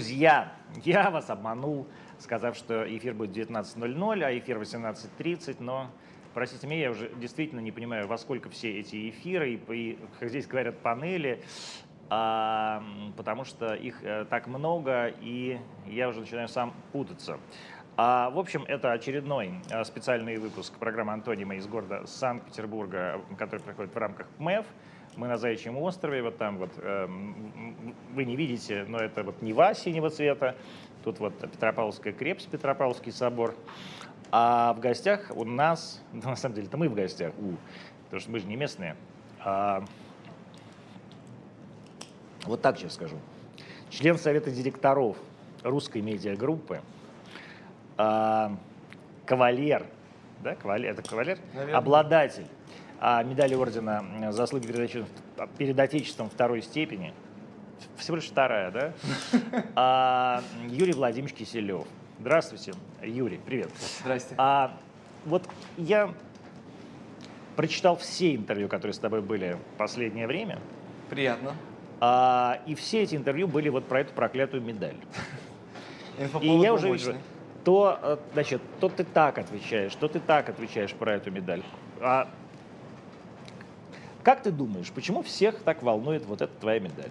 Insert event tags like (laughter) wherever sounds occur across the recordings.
Друзья, я вас обманул, сказав, что эфир будет 19.00, а эфир 18.30, но Простите меня, я уже действительно не понимаю, во сколько все эти эфиры, и, и как здесь говорят, панели, а, потому что их а, так много, и я уже начинаю сам путаться. А, в общем, это очередной а, специальный выпуск программы «Антонима» из города Санкт-Петербурга, который проходит в рамках МЭФ. Мы на Заячьем острове, вот там вот, э, вы не видите, но это вот Нева синего цвета, тут вот Петропавловская крепость, Петропавловский собор. А в гостях у нас, (laughs) ну, на самом деле, это мы в гостях, у, потому что мы же не местные. А, вот так сейчас скажу. Член Совета директоров русской медиагруппы, а, кавалер, да, кавалер, это кавалер? Наверное. Обладатель а, медали ордена заслуги перед Отечеством, перед Отечеством второй степени, всего лишь вторая, да? (laughs) А, Юрий Владимирович Киселев. Здравствуйте, Юрий, привет. Здрасте. А, вот я прочитал все интервью, которые с тобой были в последнее время. Приятно. А, и все эти интервью были вот про эту проклятую медаль. (laughs) И я уже вижу, то, э, значит, то ты так отвечаешь, то ты так отвечаешь про эту медаль. А как ты думаешь, почему всех так волнует вот эта твоя медаль?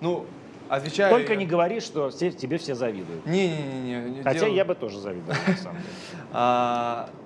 Ну, Отвечаю. Только не говори, что все, тебе все завидуют. Не-не-не. Хотя дело... я бы тоже завидовал, на самом деле. (laughs)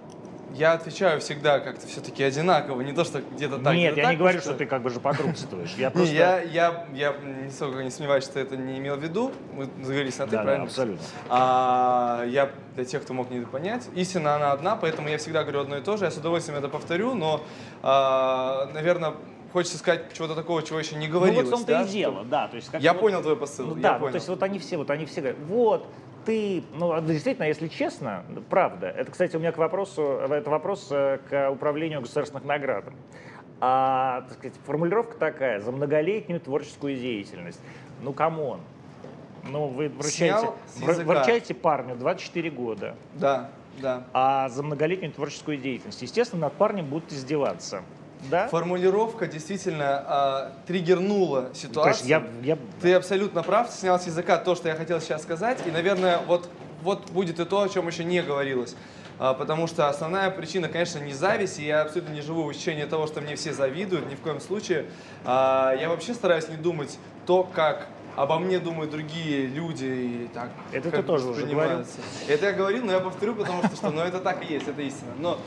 Я отвечаю всегда как-то все-таки одинаково, не то, что где-то так. Нет, я так, не говорю, что... что ты как бы же покрупствуешь. Я просто... Я, я, я нисколько не сомневаюсь, что это не имел в виду. Мы договорились на ты, да, правильно? Да, абсолютно. А, я, для тех, кто мог не понять, истина она одна, поэтому я всегда говорю одно и то же. Я с удовольствием это повторю, но, а, наверное, хочется сказать чего-то такого, чего еще не говорилось. Ну вот в том-то да? и дело, да. То есть, как я вот, понял твой посыл. Ну, да, ну, то есть вот они все, вот они все говорят, вот, ты, ну, действительно, если честно, правда, это, кстати, у меня к вопросу, это вопрос э, к управлению государственных наград. А, так сказать, формулировка такая, за многолетнюю творческую деятельность. Ну, c'mon. Ну, вы вручаете, вручаете парню 24 года. Да, да. А за многолетнюю творческую деятельность. Естественно, над парнем будут издеваться. Да? Формулировка действительно э, триггернула ситуацию. Я, я... Ты абсолютно прав, ты снял с языка то, что я хотел сейчас сказать. И, наверное, вот, вот будет и то, о чем еще не говорилось. А, потому что основная причина, конечно, не зависть, и я абсолютно не живу в ощущении того, что мне все завидуют, ни в коем случае. А, я вообще стараюсь не думать то, как обо мне думают другие люди и так. Это ты тоже уже говорил. Это я говорил, но я повторю, потому что, что ну, это так и есть, это истина. Но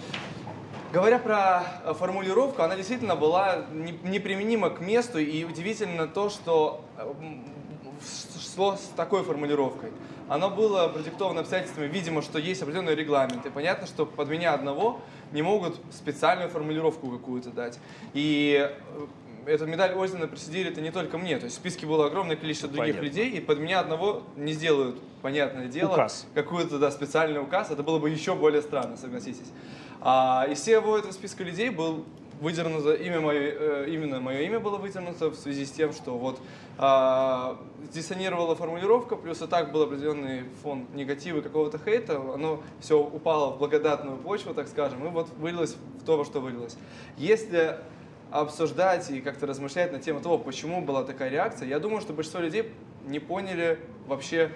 Говоря про э, формулировку, она действительно была неприменима к месту, и удивительно то, что э, шло с такой формулировкой. Оно было продиктовано обстоятельствами, видимо, что есть определенный регламент, и понятно, что под меня одного не могут специальную формулировку какую-то дать. И э, эту медаль Озина присудили это не только мне, то есть в списке было огромное количество других Понятно. людей, и под меня одного не сделают, понятное дело, какую-то да, специальный указ, это было бы еще более странно, согласитесь. А из всего этого списка людей был выдернуто имя мое, э, именно мое имя было выдернуто в связи с тем, что вот а, диссонировала формулировка, плюс и так был определенный фон негатива какого-то хейта, оно все упало в благодатную почву, так скажем, и вот вылилось в то, во что вылилось. Если обсуждать и как-то размышлять на тему того, почему была такая реакция, я думаю, что большинство людей не поняли вообще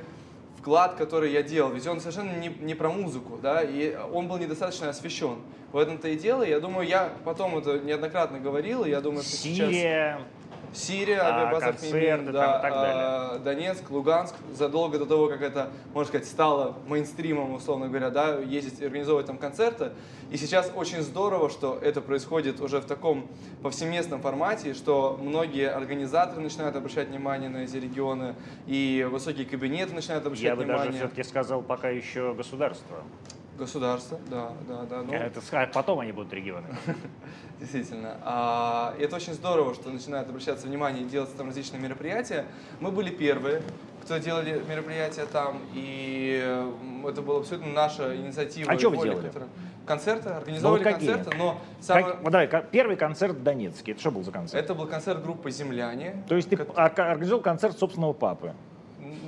вклад, который я делал. Ведь он совершенно не, не про музыку, да, и он был недостаточно освещен. В этом-то и дело. Я думаю, я потом это неоднократно говорил, и я думаю, что сейчас... Сирия, авиабаза Мимин, да, а, Донецк, Луганск, задолго до того, как это, можно сказать, стало мейнстримом, условно говоря, да, ездить и организовывать там концерты. И сейчас очень здорово, что это происходит уже в таком повсеместном формате, что многие организаторы начинают обращать внимание на эти регионы, и высокие кабинеты начинают обращать Я внимание. Я бы даже все-таки сказал, пока еще государство. Государство, да, да, да. Ну, это потом они будут регионы. (laughs) Действительно. А, это очень здорово, что начинают обращаться внимание и делать там различные мероприятия. Мы были первые, кто делали мероприятия там, и это была абсолютно наша инициатива. А что вы делали? Которая... Концерты, организовали ну, концерты, но самое... как, вот давай, первый концерт в Донецке, это что был за концерт? Это был концерт группы «Земляне». То есть ты как... организовал концерт собственного папы?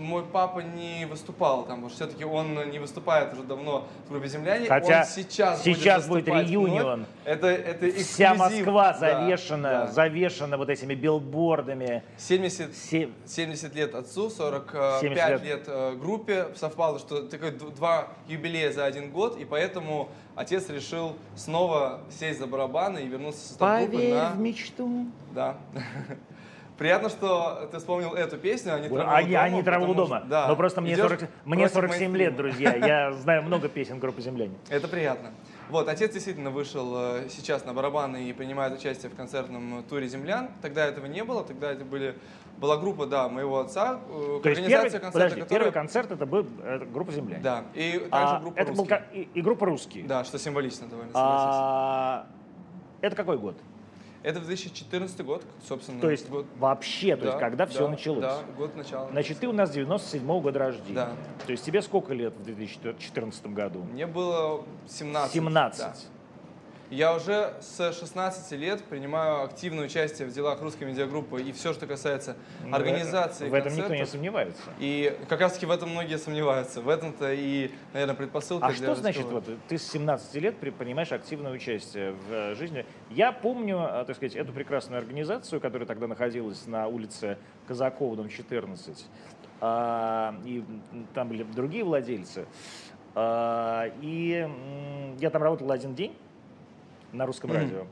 Мой папа не выступал там, потому что все-таки он не выступает уже давно в группе «Земляне». Хотя он сейчас, сейчас будет, будет реюнион. Это, это Вся эксклюзив. Москва Да, завешена, да. завешена вот этими билбордами. 70, Все- 70 лет отцу, 45 70 лет, лет. э, группе. Совпало, что такой д- два юбилея за один год, и поэтому отец решил снова сесть за барабаны и вернуться в состав группы Поверь на... в мечту. Да. (laughs) Приятно, что ты вспомнил эту песню, а не траву Они, дома, они траву потому дома. что- да, Но просто мне, идешь 40, мне против 47 лет, друзья. (laughs) Я знаю много песен группы «Земляне». Это приятно. Вот, отец действительно вышел э, сейчас на барабаны и принимает участие в концертном туре «Землян». Тогда этого не было, тогда это были, была группа, да, моего отца, э, То есть организация первый, концерта, подожди, которая- первый концерт это был это группа «Земляне». Да, и также А, группа это был «Русские». ка- и, и группа «Русские». Да, что символично довольно, согласись. А, это какой год? Это 2014 год, собственно. То есть год, вообще, то есть да, когда все да, началось? Да, год начала. Значит, ты у нас 97 года рождения. Да. То есть тебе сколько лет в 2014 году? Мне было 17. 17. да. Я уже с 16 лет принимаю активное участие в делах русской медиагруппы и все, что касается Ну, организации В этом никто не сомневается. И как раз таки в этом многие сомневаются. В этом-то и, наверное, предпосылка А для что значит, вот ты с 17 лет при- принимаешь активное участие в э, жизни? Я помню, э, так сказать, эту прекрасную организацию, которая тогда находилась на улице Казакова, дом 14, а, и там были другие владельцы. А, И я там работал один день на русском Мгм. радио.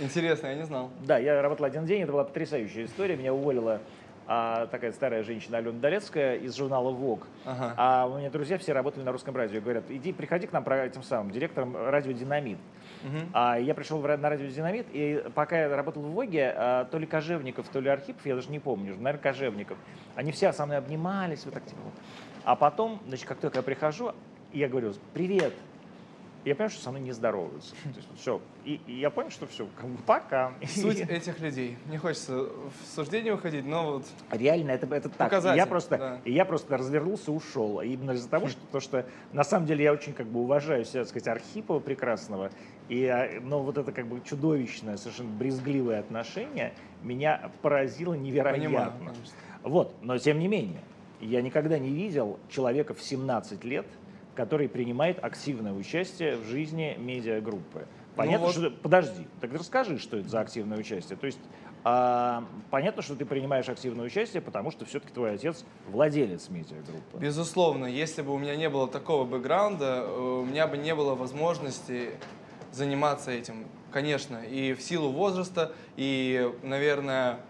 Интересно, я не знал. Да, я работал один день, это была потрясающая история. Меня уволила а, такая старая женщина Алена Долецкая из журнала «Вог». Ага. А у меня друзья все работали на русском радио. Говорят, иди, приходи к нам про этим самым директором радио «Динамит». Мгм. А я пришел на радио «Динамит», и пока я работал в ВОГе, а, то ли Кожевников, то ли Архипов, я даже не помню, наверное, Кожевников, они все со мной обнимались, вот так типа. А потом, значит, как только я прихожу, я говорю, привет. Я понимаю, что со мной не здороваются. То есть, все. И, и я понял, что все, как бы пока. Суть этих людей. Не хочется в суждение уходить, но вот Реально, это, это так. Показатель, я просто, да. и я просто развернулся, ушел. Именно из-за того, что, то, что на самом деле я очень как бы уважаю себя, так сказать, Архипова прекрасного. И, а, но вот это как бы чудовищное, совершенно брезгливое отношение меня поразило невероятно. понимаю. конечно. Вот, но тем не менее, я никогда не видел человека в 17 лет, который принимает активное участие в жизни медиагруппы. Понятно, Ну вот- что... Подожди, так расскажи, что это за активное участие. То есть а, понятно, что ты принимаешь активное участие, потому что все-таки твой отец владелец медиагруппы. Безусловно, если бы у меня не было такого бэкграунда, э, у меня бы не было возможности заниматься этим, конечно, и в силу возраста, и, наверное,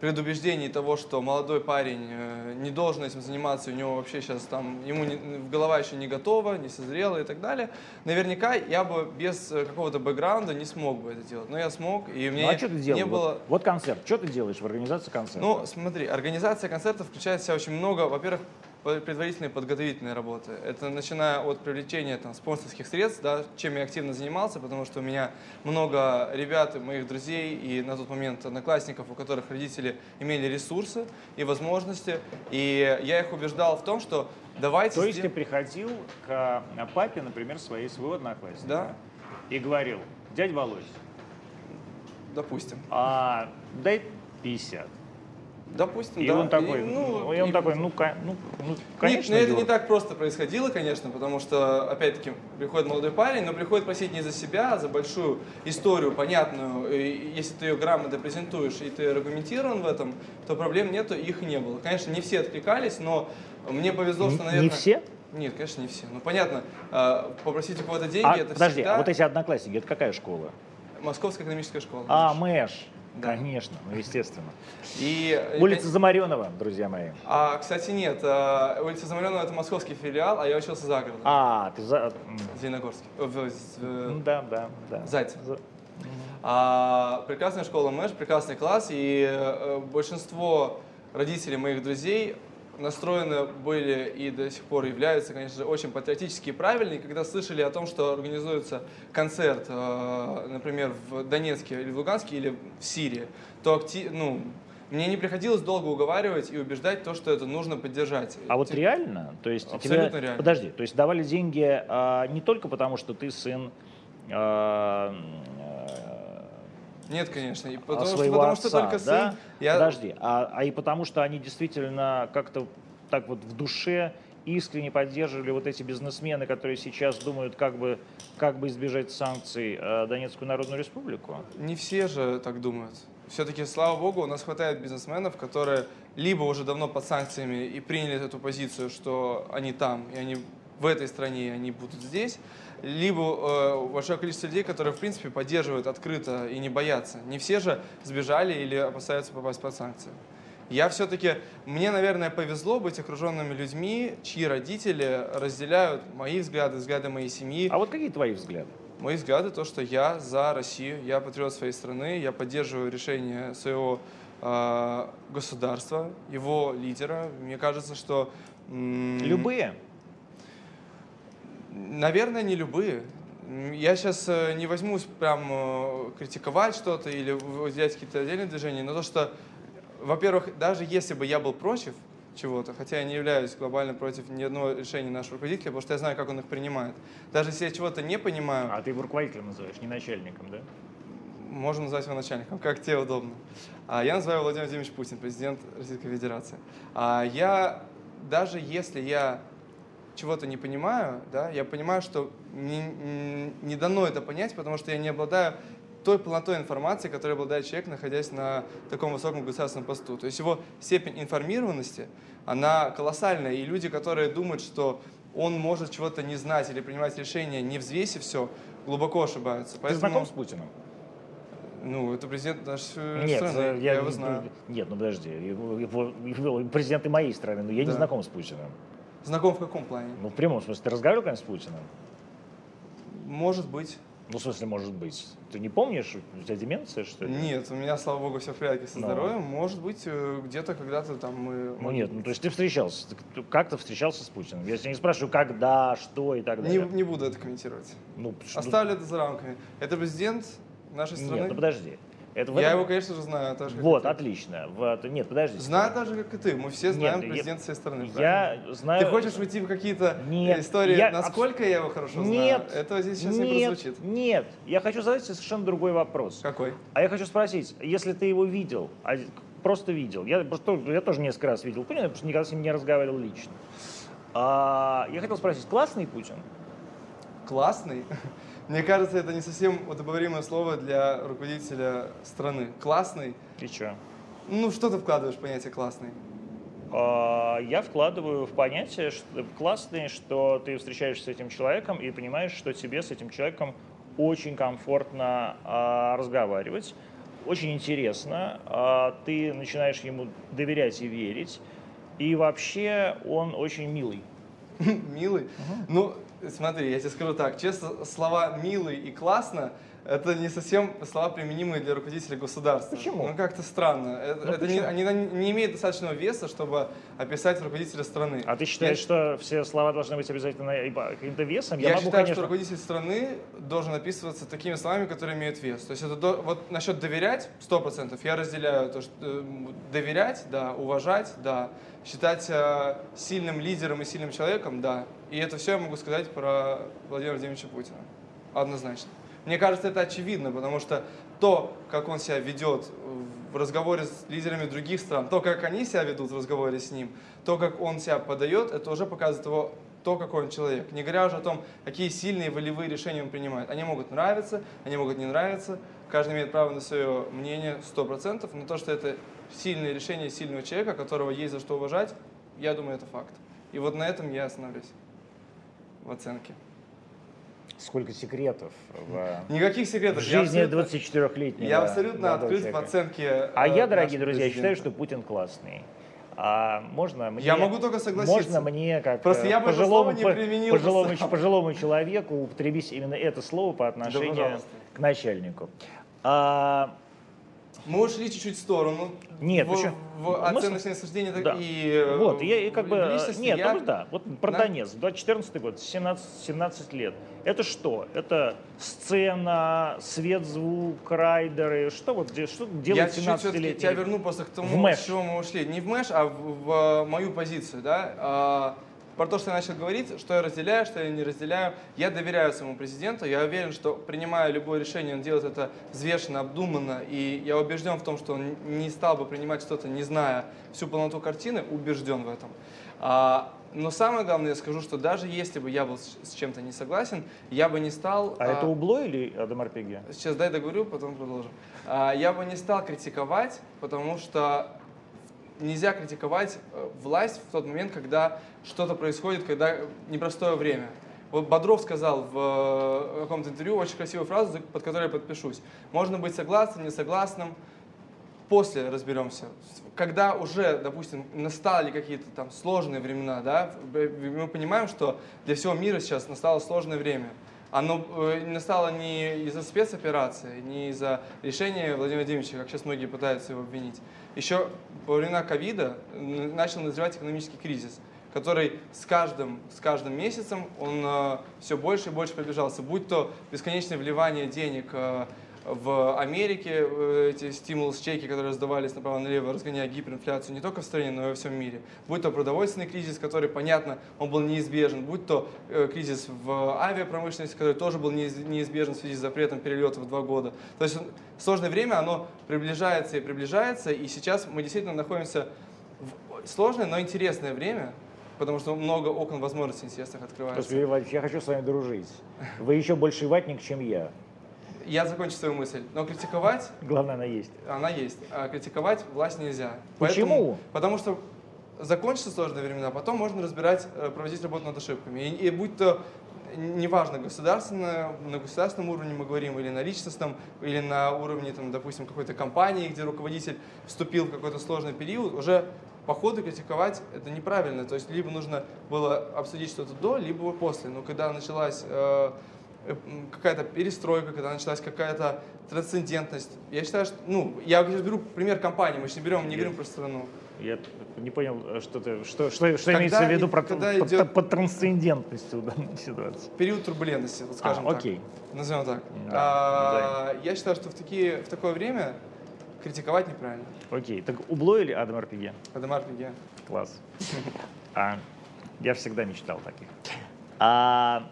предубеждений того, что молодой парень э, не должен этим заниматься, у него вообще сейчас там, ему не- голова еще не готова, не созрела и так далее, наверняка я бы без э, какого-то бэкграунда не смог бы это делать. Но я смог, и меня Ну а что ты делал? не Вот- было... Вот, концерт. Что ты делаешь в организации концерта? Ну, смотри, организация концерта включает в себя очень много, во-первых, по- предварительной подготовительной работы. Это начиная от привлечения там, спонсорских средств, да, чем я активно занимался, потому что у меня много ребят, моих друзей и на тот момент одноклассников, у которых родители имели ресурсы и возможности. И я их убеждал в том, что давайте... То есть ты приходил к а, папе, например, своей своего одноклассника Да. и говорил, дядь Володь, Допустим. а дай 50. Допустим, И да. он такой, И, ну, и он и- такой, ну, ка- ну, ну, Нет, конечно, но это не так просто происходило, конечно, потому что, опять-таки, приходит молодой парень, но приходит просить не за себя, а за большую историю, понятную. И если ты ее грамотно презентуешь и ты аргументирован в этом, то проблем нету, их не было. Конечно, не все откликались, но мне повезло, что, наверное... Не все? Нет, конечно, не все. Ну, понятно, а, попросить у кого-то деньги, А, это подожди, всегда а вот эти одноклассники, это какая школа? Московская экономическая школа. А, Мэш. Конечно, ну, естественно. И, э, Улица Замаренова, друзья мои. А, кстати, нет, а, улица Замаренова это московский филиал, а я учился за городом. А, ты за... Зеленогорске. Э, ну Да, да, да. Зайцев. За- А, прекрасная школа Мэш, прекрасный класс, и э, большинство родителей моих друзей настроены были и до сих пор являются, конечно же, очень патриотически и правильные. Когда слышали о том, что организуется концерт, э, например, в Донецке или в Луганске или в Сирии, то акти- ну, мне не приходилось долго уговаривать и убеждать то, что это нужно поддержать. А вот Тем- реально? То есть Абсолютно тебе... реально. Подожди, то есть давали деньги а, не только потому, что ты сын а, Нет, конечно. И а, потому, что, своего потому что отца, только да? сын. Я... Подожди, а, а и потому что они действительно как-то так вот в душе искренне поддерживали вот эти бизнесмены, которые сейчас думают, как бы, как бы избежать санкций э, Донецкую Народную Республику? Не все же так думают. Все-таки, слава богу, у нас хватает бизнесменов, которые либо уже давно под санкциями и приняли эту позицию, что они там, и они в этой стране, и они будут здесь, либо э, большое количество людей, которые, в принципе, поддерживают открыто и не боятся. Не все же сбежали или опасаются попасть под санкции. Я все-таки, мне, наверное, повезло быть окруженными людьми, чьи родители разделяют мои взгляды, взгляды моей семьи. А вот какие твои взгляды? Мои взгляды то, что я за Россию, я патриот своей страны, я поддерживаю решение своего э, государства, его лидера. Мне кажется, что... Любые? Наверное, не любые. Я сейчас э, не возьмусь прям э, критиковать что-то или взять какие-то отдельные движения, но то, что во-первых, даже если бы я был против чего-то, хотя я не являюсь глобально против ни одного решения нашего руководителя, потому что я знаю, как он их принимает. Даже если я чего-то не понимаю... А ты его руководителем называешь, не начальником, да? Можно назвать его начальником, как тебе удобно. А я называю Владимир Владимирович Путин, президент Российской Федерации. А я, даже если я чего-то не понимаю, да, я понимаю, что не, не дано это понять, потому что я не обладаю той полнотой информации, которой обладает человек, находясь на таком высоком государственном посту. То есть его степень информированности, она колоссальная. И люди, которые думают, что он может чего-то не знать или принимать решения, не взвесив все, глубоко ошибаются. Поэтому... Ты знаком с Путиным? Ну, это президент нашей нет, страны, э, я, я его знаю. Нет, ну подожди, его, его, его, президент и моей страны, но я да. не знаком с Путиным. Знаком в каком плане? Ну, в прямом смысле. Ты разговаривал когда с Путиным? Может быть. Ну, в смысле, может быть. Ты не помнишь, у тебя деменция, что ли? Нет, у меня, слава богу, все в порядке со Но. Ну. здоровьем. Может быть, э, где-то когда-то там мы... Ну нет, ну то есть ты встречался, как то встречался с Путиным? Я тебя не спрашиваю, когда, что и так далее. Не, не буду это комментировать. Ну, Оставлю это за рамками. Это президент нашей страны. Нет, ну подожди. Это я этом... его, конечно же, знаю. Так же, вот, отлично. Вот, нет, подожди. Знаю так же, как и ты. Мы все знаем нет, президента своей страны. Я знаю... Ты хочешь уйти в какие-то нет, истории, я... насколько я его хорошо нет, знаю? Это здесь сейчас нет, не прозвучит. Нет, я хочу задать тебе совершенно другой вопрос. Какой? А я хочу спросить, если ты его видел, а просто видел, я, я тоже несколько раз видел Путина, потому что никогда с ним не разговаривал лично. А, я хотел спросить, классный Путин? Классный? Мне кажется, это не совсем удобоваримое слово для руководителя страны. Классный. И что? Ну, что ты вкладываешь в понятие классный? А, я вкладываю в понятие что, классный, что ты встречаешься с этим человеком и понимаешь, что тебе с этим человеком очень комфортно а, разговаривать, очень интересно, а, ты начинаешь ему доверять и верить, и вообще он очень милый. (laughs) Милый? Ну, смотри, я тебе скажу так, честно, слова «милый» и «классно» это не совсем слова, применимые для руководителя государства. Почему? Ну, как-то странно. Это, ну, это не, они не имеют достаточного веса, чтобы описать руководителя страны. А ты считаешь, я... что все слова должны быть обязательно каким-то весом? Я, я могу, считаю, конечно... что руководитель страны должен описываться такими словами, которые имеют вес. То есть это до... вот насчет доверять, сто процентов, я разделяю то, что э, доверять, да, уважать, да, считать э, сильным лидером и сильным человеком, да. И это все я могу сказать про Владимира Владимировича Путина. Однозначно. Мне кажется, это очевидно, потому что то, как он себя ведет в разговоре с лидерами других стран, то, как они себя ведут в разговоре с ним, то, как он себя подает, это уже показывает его то, какой он человек. Не говоря уже о том, какие сильные волевые решения он принимает. Они могут нравиться, они могут не нравиться. Каждый имеет право на свое мнение 100%, но то, что это сильное решение сильного человека, которого есть за что уважать, я думаю, это факт. И вот на этом я остановлюсь в оценке. Сколько секретов в Никаких секретов. В жизни 24-летнего. Я абсолютно открыт человека. в оценке. А я, дорогие друзья, президента. считаю, что Путин классный. А можно мне, я могу только согласиться. Можно мне, как Просто я пожилому, не применил пожилому, пожилому человеку, употребить именно это слово по отношению да, к начальнику. А, мы ушли чуть-чуть в сторону. Нет, в, почему? в оценочное суждение да. и э, Вот, я и как бы... Нет, я... ну, да, вот про да? Донец, 2014 год, 17, 17 лет. Это что? Это сцена, свет, звук, райдеры, что вот что делает 17 лет? Я тебя верну просто к тому, с чего мы ушли. Не в мэш, а в, в мою позицию, да. Про то, что я начал говорить, что я разделяю, что я не разделяю. Я доверяю своему президенту, я уверен, что принимая любое решение, он делает это взвешенно, обдуманно, и я убежден в том, что он не стал бы принимать что-то, не зная всю полноту картины, убежден в этом. А, но самое главное, я скажу, что даже если бы я был с чем-то не согласен, я бы не стал... А, а это Убло или Адам Арпеги? Сейчас дай договорю, потом продолжим. А, я бы не стал критиковать, потому что нельзя критиковать э, власть в тот момент, когда что-то происходит, когда непростое время. Вот Бодров сказал в э, каком-то интервью очень красивую фразу, под которой я подпишусь. Можно быть согласным, не согласным, после разберемся. Когда уже, допустим, настали какие-то там сложные времена, да, мы понимаем, что для всего мира сейчас настало сложное время. Оно э, настало не из-за спецоперации, не из-за решения Владимира Владимировича, как сейчас многие пытаются его обвинить. Еще во времена ковида начал назревать экономический кризис который с каждым, с каждым месяцем он э, все больше и больше приближался. Будь то бесконечное вливание денег э, в Америке э, эти стимул-чеки, которые раздавались направо-налево, разгоняя гиперинфляцию не только в стране, но и во всем мире. Будь то продовольственный кризис, который, понятно, он был неизбежен, будь то э, кризис в авиапромышленности, который тоже был неизбежен в связи с запретом перелетов в два года. То есть сложное время, оно приближается и приближается, и сейчас мы действительно находимся в сложное, но интересное время, потому что много окон возможностей интересных открывается. Я хочу с вами дружить. Вы еще больше ватник, чем я я закончу свою мысль. Но критиковать... Главное, она есть. Она есть. А критиковать власть нельзя. Почему? Поэтому, потому что закончатся сложные времена, потом можно разбирать, э, проводить работу над ошибками. И, и будь то неважно, государственно, на государственном уровне мы говорим, или на личностном, или на уровне, там, допустим, какой-то компании, где руководитель вступил в какой-то сложный период, уже по ходу критиковать это неправильно. То есть либо нужно было обсудить что-то до, либо после. Но когда началась Э, какая-то перестройка, когда началась какая-то трансцендентность. Я считаю, что, ну, я сейчас беру пример компании, мы же не берем, не говорим про страну. Я не понял, э, что, ты, что, что, что имеется в виду про, когда под, идет под трансцендентностью в данной ситуации. Период турбулентности, вот скажем а, так. Окей. Назовем так. Да, а, да. Я считаю, что в, такие, в такое время критиковать неправильно. Окей. Так Убло или Адам Арпиге? Адам Арпиге. Класс. (laughs) А, я всегда мечтал таких. А,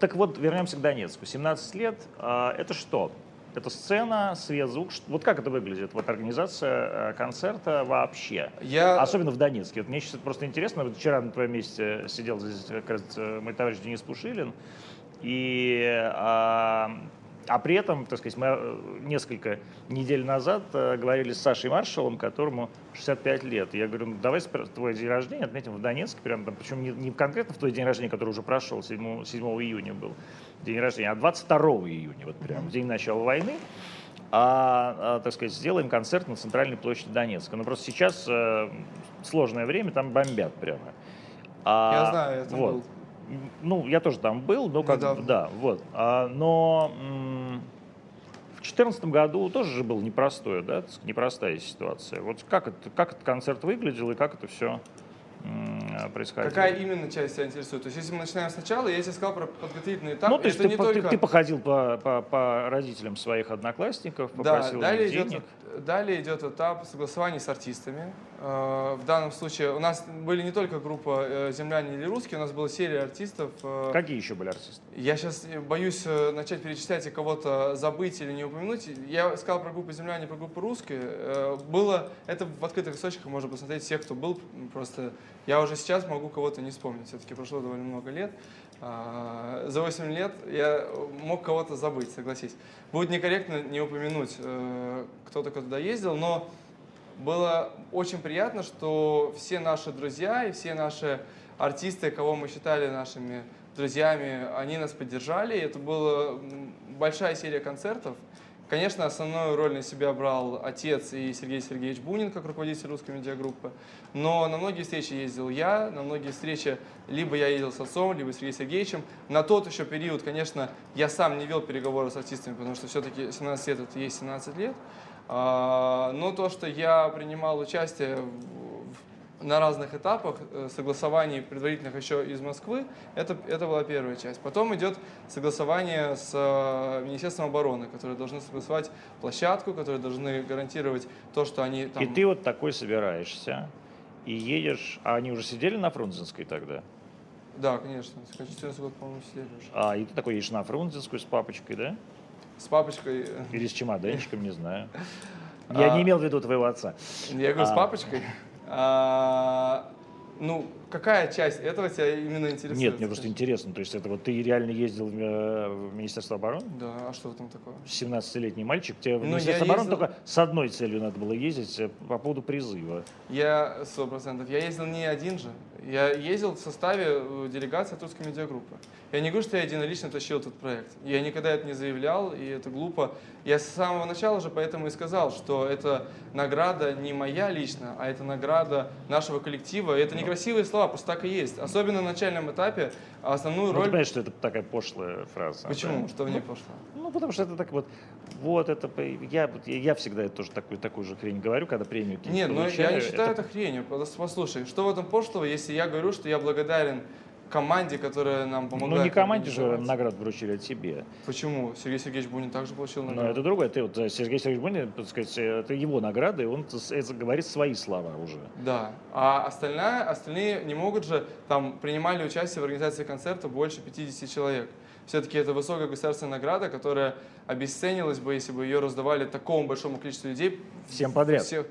так вот, вернемся к Донецку. 17 лет а, это что? Это сцена, свет, звук. Вот как это выглядит? Вот организация э, концерта вообще. Я... Особенно в Донецке. Вот мне сейчас это просто интересно. Вот вчера на твоем месте сидел здесь как раз э, мой товарищ Денис Пушилин. И а, а при этом, так сказать, мы э, несколько недель назад э, говорили с Сашей Маршалом, которому 65 лет. Я говорю, ну, давай твой день рождения отметим в Донецке, прям, там, причем не, не конкретно в твой день рождения, который уже прошел, 7, 7 июня был день рождения, а 22 июня, вот прям, в день начала войны. А, а, так сказать, сделаем концерт на центральной площади Донецка. Но просто сейчас э, сложное время, там бомбят прямо. А, Я знаю, это вот. был. Ну, я тоже там был, но как Недавно. да, вот. А, но в 2014 году тоже же было непростое, да, непростая ситуация. Вот как, это, как этот концерт выглядел и как это все происходило. Какая именно часть тебя интересует? То есть, если мы начинаем сначала, я тебе сказал про подготовительный этап. Ну, то есть, ты, по, только... ты, ты походил по, по, по родителям своих одноклассников, попросил да, далее денег. Идет, далее идет этап согласования с артистами. Э, в данном случае у нас были не только группа э, «Земляне» или «Русские», у нас была серия артистов. Э, Какие еще были артисты? Я сейчас боюсь начать перечислять и кого-то забыть или не упомянуть. Я сказал про группу «Земляне» про группу «Русские». Было, это в открытых источниках можно посмотреть всех, кто был. Просто я уже сейчас могу кого-то не вспомнить. Все-таки прошло довольно много лет. А, за 8 лет я мог кого-то забыть, согласись. Будет некорректно не упомянуть, кто-то кто туда ездил, но было очень приятно, что все наши друзья и все наши артисты, кого мы считали нашими друзьями, они нас поддержали. Это была большая серия концертов. Конечно, основную роль на себя брал отец и Сергей Сергеевич Бунин, как руководитель русской медиагруппы. Но на многие встречи ездил я, на многие встречи либо я ездил с отцом, либо с Сергеем Сергеевичем. На тот еще период, конечно, я сам не вел переговоры с артистами, потому что все-таки 17 лет это есть 17 лет. А, но то, что я принимал участие на разных этапах э, согласований предварительных еще из Москвы, это, это была первая часть. Потом идет согласование с э, Министерством обороны, которые должны согласовать площадку, которые должны гарантировать то, что они там... И ты вот такой собираешься, и едешь, а они уже сидели на Фрунзенской тогда? Да, конечно. 14 год, по-моему, сидели уже. А, и ты такой едешь на Фрунзенскую с папочкой, да? С папочкой. э, Или с чемоданчиком, не знаю. (laughs) Я А. не имел в виду твоего отца. Я говорю, с А. папочкой. А, ну, какая часть этого тебя именно интересует? Нет, мне просто интересно. То есть это вот ты реально ездил в, э, в Министерство обороны? Да, а что в этом такого? 17-летний мальчик, тебе в Ну, Министерство обороны ездил- только с одной целью надо было ездить э, по поводу призыва. Я сто процентов. Я ездил не один же. Я ездил в составе э, делегации от русской медиагруппы. Я не говорю, что я единолично тащил этот проект. Я никогда это не заявлял, и это глупо. Я с самого начала уже поэтому и сказал, что это награда не моя лично, а это награда нашего коллектива. И это не красивые слова, просто так и есть. Особенно на начальном этапе основную Ну, ты роль... понимаешь, что это такая пошлая фраза. Почему? да? Что в ней пошло? Ну, потому что это так вот, вот это, я, я всегда тоже такую, такую же хрень говорю, когда премию Нет, но я получаю. не считаю это хренью. Пос- Послушай, что в этом пошлого, если я говорю, что я благодарен команде, которая нам помогла. Ну, не команде же награду вручили, а тебе. Почему? Сергей Сергеевич Бунин также получил Но награду. это другое. Ты вот, э, Сергей Сергеевич Бунин, так сказать, э, это его награда, и он это говорит свои слова уже. Да. А остальная, остальные не могут же, там, принимали участие в организации концерта больше 50 человек. Все-таки это высокая государственная награда, которая обесценилась бы, если бы ее раздавали такому большому количеству людей. Всем подряд. Всех-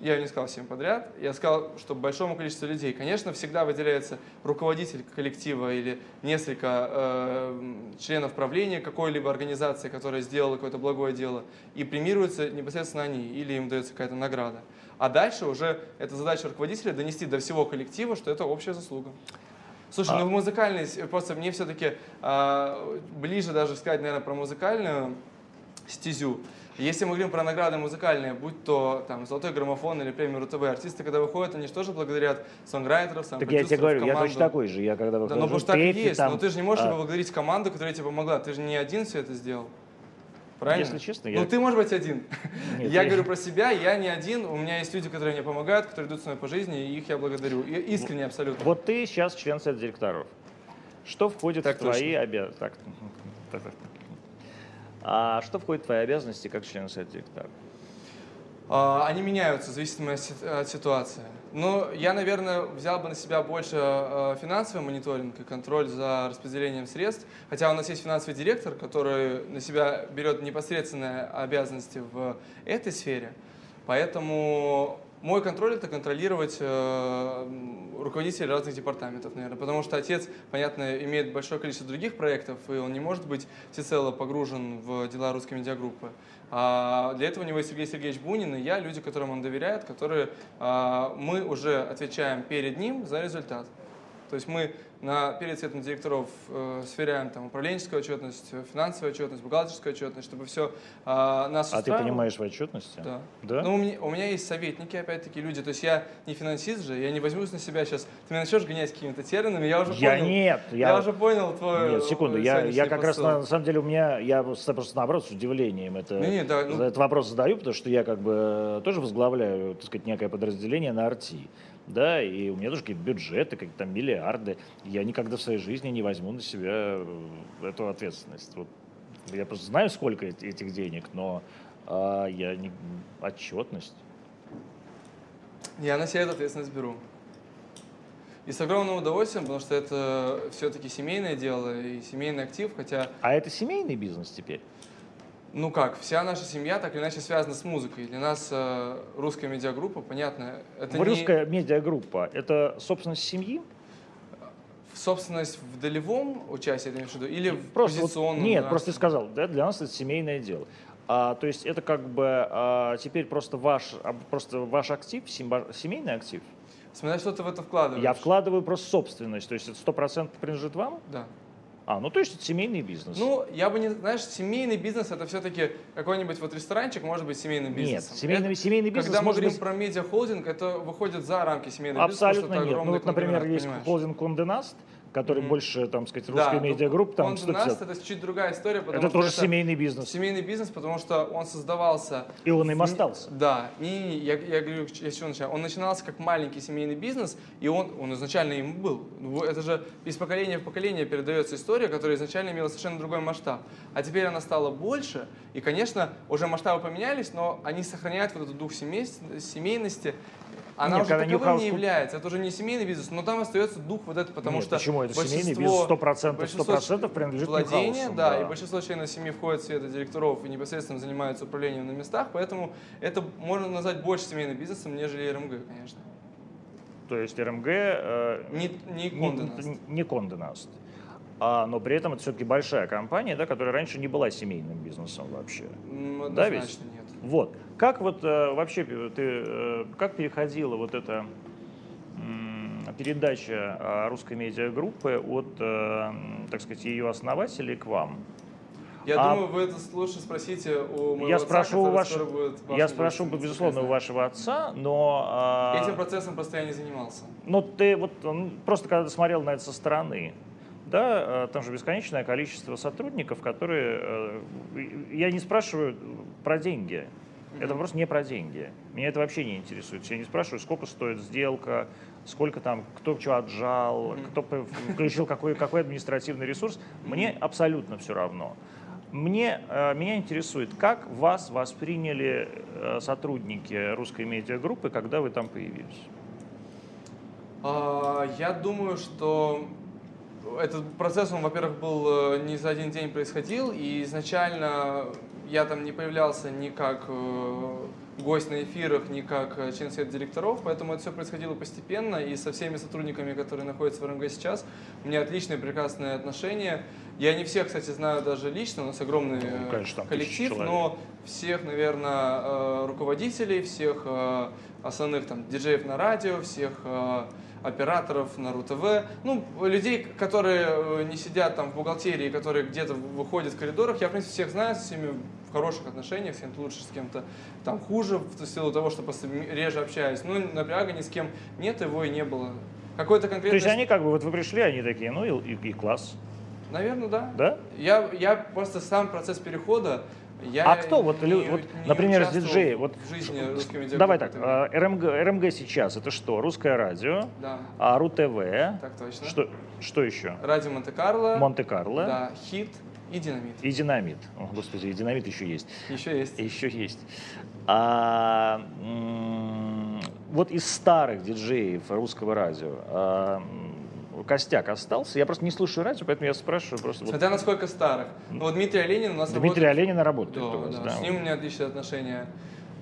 Я не сказал всем подряд, я сказал, что большому количеству людей. Конечно, всегда выделяется руководитель коллектива или несколько э, членов правления какой-либо организации, которая сделала какое-то благое дело, и премируются непосредственно они, или им дается какая-то награда. А дальше уже это задача руководителя донести до всего коллектива, что это общая заслуга. Слушай, А- ну в музыкальной, с- просто мне все-таки ближе даже сказать, наверное, про музыкальную стезю. Если мы говорим про награды музыкальные, будь то там золотой граммофон или премия РУ-ТВ, артисты, когда выходят, они же тоже благодарят сонграйтеров, сам Так я тебе говорю, я точно такой же. Я когда Да, выхожу ну потому что так и есть. там, но ты же не можешь а, поблагодарить команду, которая тебе помогла. Ты же не один все это сделал. Правильно? Если честно, Ну я- ты, может быть, один. (laughs) Нет, я я- говорю про себя, я не один. У меня есть люди, которые мне помогают, которые идут со мной по жизни, и их я благодарю. И искренне абсолютно. Вот ты сейчас член совета директоров. Что входит Так в твои обязанности? Так, так, так. А что входит в твои обязанности как член совета директоров? А, Они меняются в зависимости от ситуации. Но я, наверное, взял бы на себя больше э, финансовый мониторинг и контроль за распределением средств. Хотя у нас есть финансовый директор, который на себя берет непосредственные обязанности в этой сфере. Поэтому мой контроль это контролировать э, руководителей разных департаментов, наверное. Потому что отец, понятно, имеет большое количество других проектов, и он не может быть всецело погружен в дела русской медиагруппы. А для этого у него есть Сергей Сергеевич Бунин и я, люди, которым он доверяет, которые а, мы уже отвечаем перед ним за результат. То есть мы на, перед светом директоров э, сверяем там, управленческую отчетность, э, финансовую отчетность, бухгалтерскую отчетность, чтобы все нас А ты понимаешь в отчетности? Да. Да? Ну, у меня, у меня есть советники, опять-таки, люди. То есть я не финансист же, я не возьмусь на себя сейчас. Ты меня начнешь гонять какими-то терминами, я уже я понял. нет. Я, Я, уже понял твой Нет, секунду. э, Я, я как раз, посыл. на, на самом деле, у меня, я просто, наоборот с удивлением это, Не-не, да, ну- этот вопрос задаю, потому что я как бы тоже возглавляю, так сказать, некое подразделение на арти. Да, и у меня тоже какие-то бюджеты, какие-то там миллиарды. Я никогда в своей жизни не возьму на себя э, эту ответственность. Вот я просто знаю, сколько эт- этих денег, но а, я не отчетность. Я на себя эту ответственность беру. И с огромным удовольствием, потому что это все-таки семейное дело и семейный актив, хотя, А это семейный бизнес теперь? Ну как, вся наша семья так или иначе связана с музыкой. Для нас э, русская медиагруппа, понятно, это не Русская медиагруппа – это собственность семьи? собственность в долевом участии, ты имеешь в виду, или в Просто вот- позиционном? нет, да? просто ты сказал, да, для нас это семейное дело. А, то есть это как бы а, теперь просто ваш, а, просто ваш актив, семейный актив. Смотря что ты в это вкладываешь. Я вкладываю просто собственность, то есть это сто процентов принадлежит вам? Да. А, ну то есть это семейный бизнес. Ну, я бы не, знаешь, семейный бизнес это все-таки какой-нибудь вот ресторанчик может быть семейным нет, бизнесом. семейный, Это- семейный бизнес Когда мы говорим быть про медиахолдинг, это выходит за рамки семейного абсолютно бизнеса, это нет. Ну вот, например, есть понимаешь? холдинг Конденаст, который Мгм. больше, там, сказать, Да, русская ну, медиагруппа, там Content 150. Nast это чуть другая история, потому Это что тоже семейный бизнес. семейный бизнес, потому что он создавался И он им остался. Да, не, я, я говорю, я с чего начинаю. Он начинался как маленький семейный бизнес, и он, он изначально им был. Это же из поколения в поколение передается история, которая изначально имела совершенно другой масштаб. А теперь она стала больше, и, конечно, уже масштабы поменялись, но они сохраняют вот этот дух семейс- семейности. Она Нет, уже таковым Newhouse не является, это уже не семейный бизнес, но там остается дух вот это, потому Нет, что почему? Это семейный бизнес 100%, большинство 100% принадлежит Newhouse, да, да. и большинство членов семьи входят в совет директоров и непосредственно занимаются управлением на местах, поэтому это можно назвать больше семейным бизнесом, нежели РМГ, конечно. То есть РМГ э, Не, Nast. не, Nast. А, но при этом это все-таки большая компания, да, которая раньше не была семейным бизнесом вообще. М, Да, ведь? Однозначно нет. Вот. Как вот э, вообще ты, э, как переходила вот эта передача э, русской медиагруппы от, э, так сказать, ее основателей к вам? Я А- думаю, вы это лучше спросите у моего я отца, спрошу у скоро будет я спрошу, безусловно, у вашего отца, но, а, Этим процессом просто я не занимался. ну ты вот просто когда смотрел на это со стороны, да, э, там же бесконечное количество сотрудников, которые, э, я не спрашиваю про деньги, это вопрос не про деньги. Меня это вообще не интересует. Я не спрашиваю, сколько стоит сделка, сколько там, кто что отжал, кто включил какой, какой административный ресурс. Мне абсолютно все равно. Мне, э, меня интересует, как вас восприняли э, сотрудники русской медиагруппы, когда вы там появились? А, Я думаю, что этот процесс, он, во-первых, был э, не за один день происходил, и изначально я там не появлялся ни как э, гость на эфирах, ни как э, член совета директоров, поэтому это все происходило постепенно, и со всеми сотрудниками, которые находятся в РМГ сейчас, у меня отличные, прекрасные отношения. Я не всех, кстати, знаю даже лично, у нас огромный э, Ну, конечно, там тысячи коллектив, но всех, наверное, э, руководителей, всех э, основных там диджеев на радио, всех э, операторов на РУ-ТВ, ну, людей, которые э, не сидят там в бухгалтерии, которые где-то выходят в коридорах, я, в принципе, всех знаю, с всеми в хороших отношениях, с кем-то лучше, с кем-то там хуже, в силу того, что просто реже общаюсь. Ну, напряга ни с кем нет, его и не было. Какой-то То конкретный... есть они как бы, вот вы пришли, они такие, ну и, и- и класс, Наверное, да. да? Я, я просто сам процесс перехода, я а кто, вот, не- вот, не например, диджеев, вот, давай так, э, РМГ, РМГ сейчас это что? Русское радио, Да, а РУ-ТВ, так точно. что, что еще? Радио Монте-Карло. Монте-Карло Да, хит и динамит. и Динамит. О, господи, и Динамит еще есть. Еще есть. Еще есть. А, м, вот из старых диджеев русского радио а, костяк остался. Я просто не слушаю радио, поэтому я спрашиваю просто. вот Смотря насколько старых. Ну, вот Дмитрий Оленин у нас Дмитрий работает- Оленина работает Да, у вас, да, да? С ним у меня отличные отношения.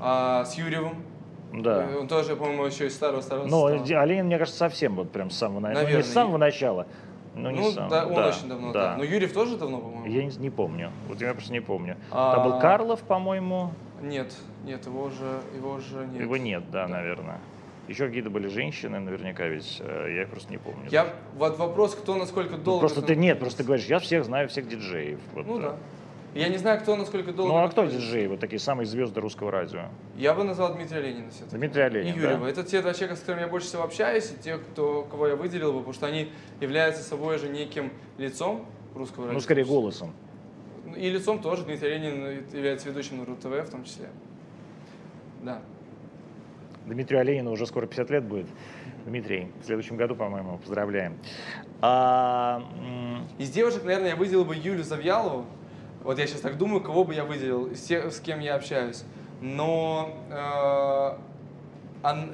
А, с Юрьевым. Да. Э, Он тоже, по-моему, еще из старого-старого Но состава. Ди- Оленин, мне кажется, совсем вот прям с самого начала. Ну, не Наверное, с самого начала. Ну, не Ну, с самого, да, он да, очень давно, да. да. Но Юрьев тоже давно, по-моему? Я не, не помню. Вот я просто не помню. А- Там был Карлов, по-моему. Нет, нет, его уже, его уже нет. Его нет, да, наверное. Еще какие-то были женщины, наверняка ведь. э, Я их просто не помню. Я, вот вопрос, кто насколько Ну, долго... просто там- ты нет, просто ты говоришь, я всех знаю, всех диджеев. Вот, Ну да. Я не знаю, кто насколько долго... Ну а кто диджеи, вот такие самые звезды русского радио? Я бы назвал Дмитрия Ленина все Дмитрий Оленин, И Юрьева. да? Это те два человека, с которыми я больше всего общаюсь, и те, кто, кого я выделил бы, потому что они являются собой же неким лицом русского радио. Ну, скорее, голосом. И лицом тоже. Дмитрий Ленин является ведущим на РУ-ТВ в том числе. Да. Дмитрию Оленину уже скоро 50 лет будет. Дмитрий, в следующем году, по-моему, поздравляем. А, Из девушек, наверное, я выделил бы Юлю Завьялову. Вот я сейчас так думаю, кого бы я выделил из тех, с кем я общаюсь. Но э,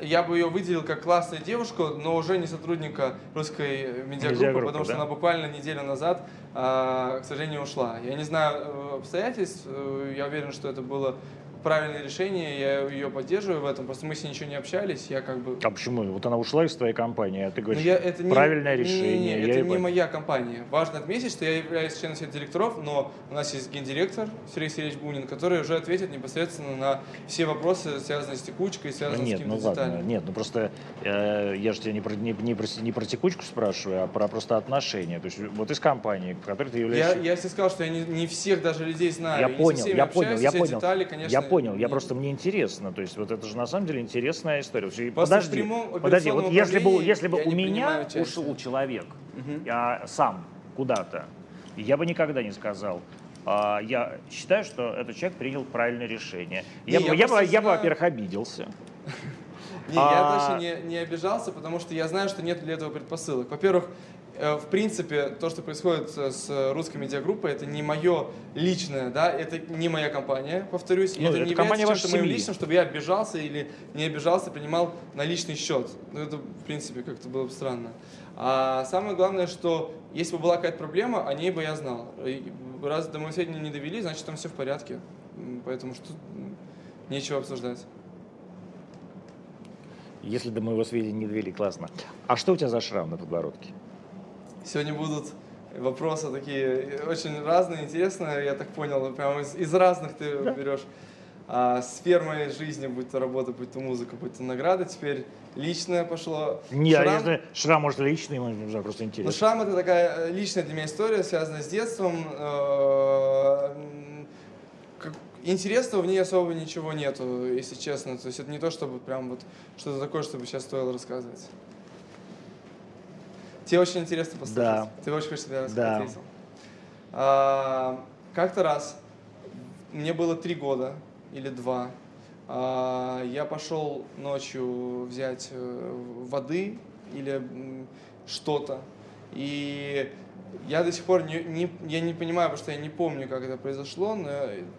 я бы ее выделил как классную девушку, но уже не сотрудника русской медиагруппы, Медиагруппы, потому что да? она буквально неделю назад, э, к сожалению, ушла. Я не знаю э, обстоятельств, э, я уверен, что это было правильное решение, я ее поддерживаю в этом, просто мы с ней ничего не общались, я как бы... а почему? Вот она ушла из твоей компании, а ты Ну, говоришь, я- это не- правильное не- не- решение. не, я это не под- моя компания. Важно отметить, что я являюсь членом совета директоров, но у нас есть гендиректор Сергей Сергеевич Бунин, который уже ответит непосредственно на все вопросы, связанные с текучкой, Ну, связанные нет, с ну какими-то ладно, деталями. нет, ну просто э, я же тебя не про, не, не про, не про текучку спрашиваю, а про просто отношения. То есть вот из компании, в которой ты Я, являешься... я себе сказал, что я не, не всех даже людей знаю. Я не понял, я понял, я понял. детали, конечно, я понял, я просто мне интересно. То есть вот это же на самом деле интересная история. В Подожди, подожди, вот если бы, если бы я у меня ушел человек, Мгм. я сам куда-то, я бы никогда не сказал, а, я считаю, что этот человек принял правильное решение. Я, Не, бы, я я, бы, я бы, знаю- во-первых, обиделся. Не, я даже не, не обижался, потому что я знаю, что нет для этого предпосылок. Во-первых, в принципе, то, что происходит с русской медиагруппой, это не мое личное, да, это не моя компания, повторюсь, Ну, это, это не компания является чем-то моим личным, чтобы я обижался или не обижался, принимал на личный счет. Ну, это, в принципе, как-то было бы странно. А самое главное, что если бы была какая-то проблема, о ней бы я знал. Раз до моего сведения не довели, значит, там все в порядке. Поэтому что нечего обсуждать. Если до моего сведения не довели, классно. А что у тебя за шрам на подбородке? Сегодня будут вопросы такие очень разные, интересные, я так понял, прямо из, из разных ты берешь а, сфер моей жизни, будь то работа, будь то музыка, будь то награда. Теперь личное пошло. Не, Шрам- знаю, шрам может личный, может не знаю, просто Ну, интересно. шрам это такая э, личная для меня история, связанная с детством. Э, Интересного в ней особо ничего нету, если честно. То есть это не то, чтобы прям вот что-то такое, чтобы сейчас стоило рассказывать. Тебе очень интересно послушать. Да. Ты очень хочешь, чтобы я Да. ответил. А, как-то раз, мне было три года или два, а, я пошел ночью взять э, воды или что-то, и я до сих пор не, не- я не понимаю, потому что я не помню, как это произошло, но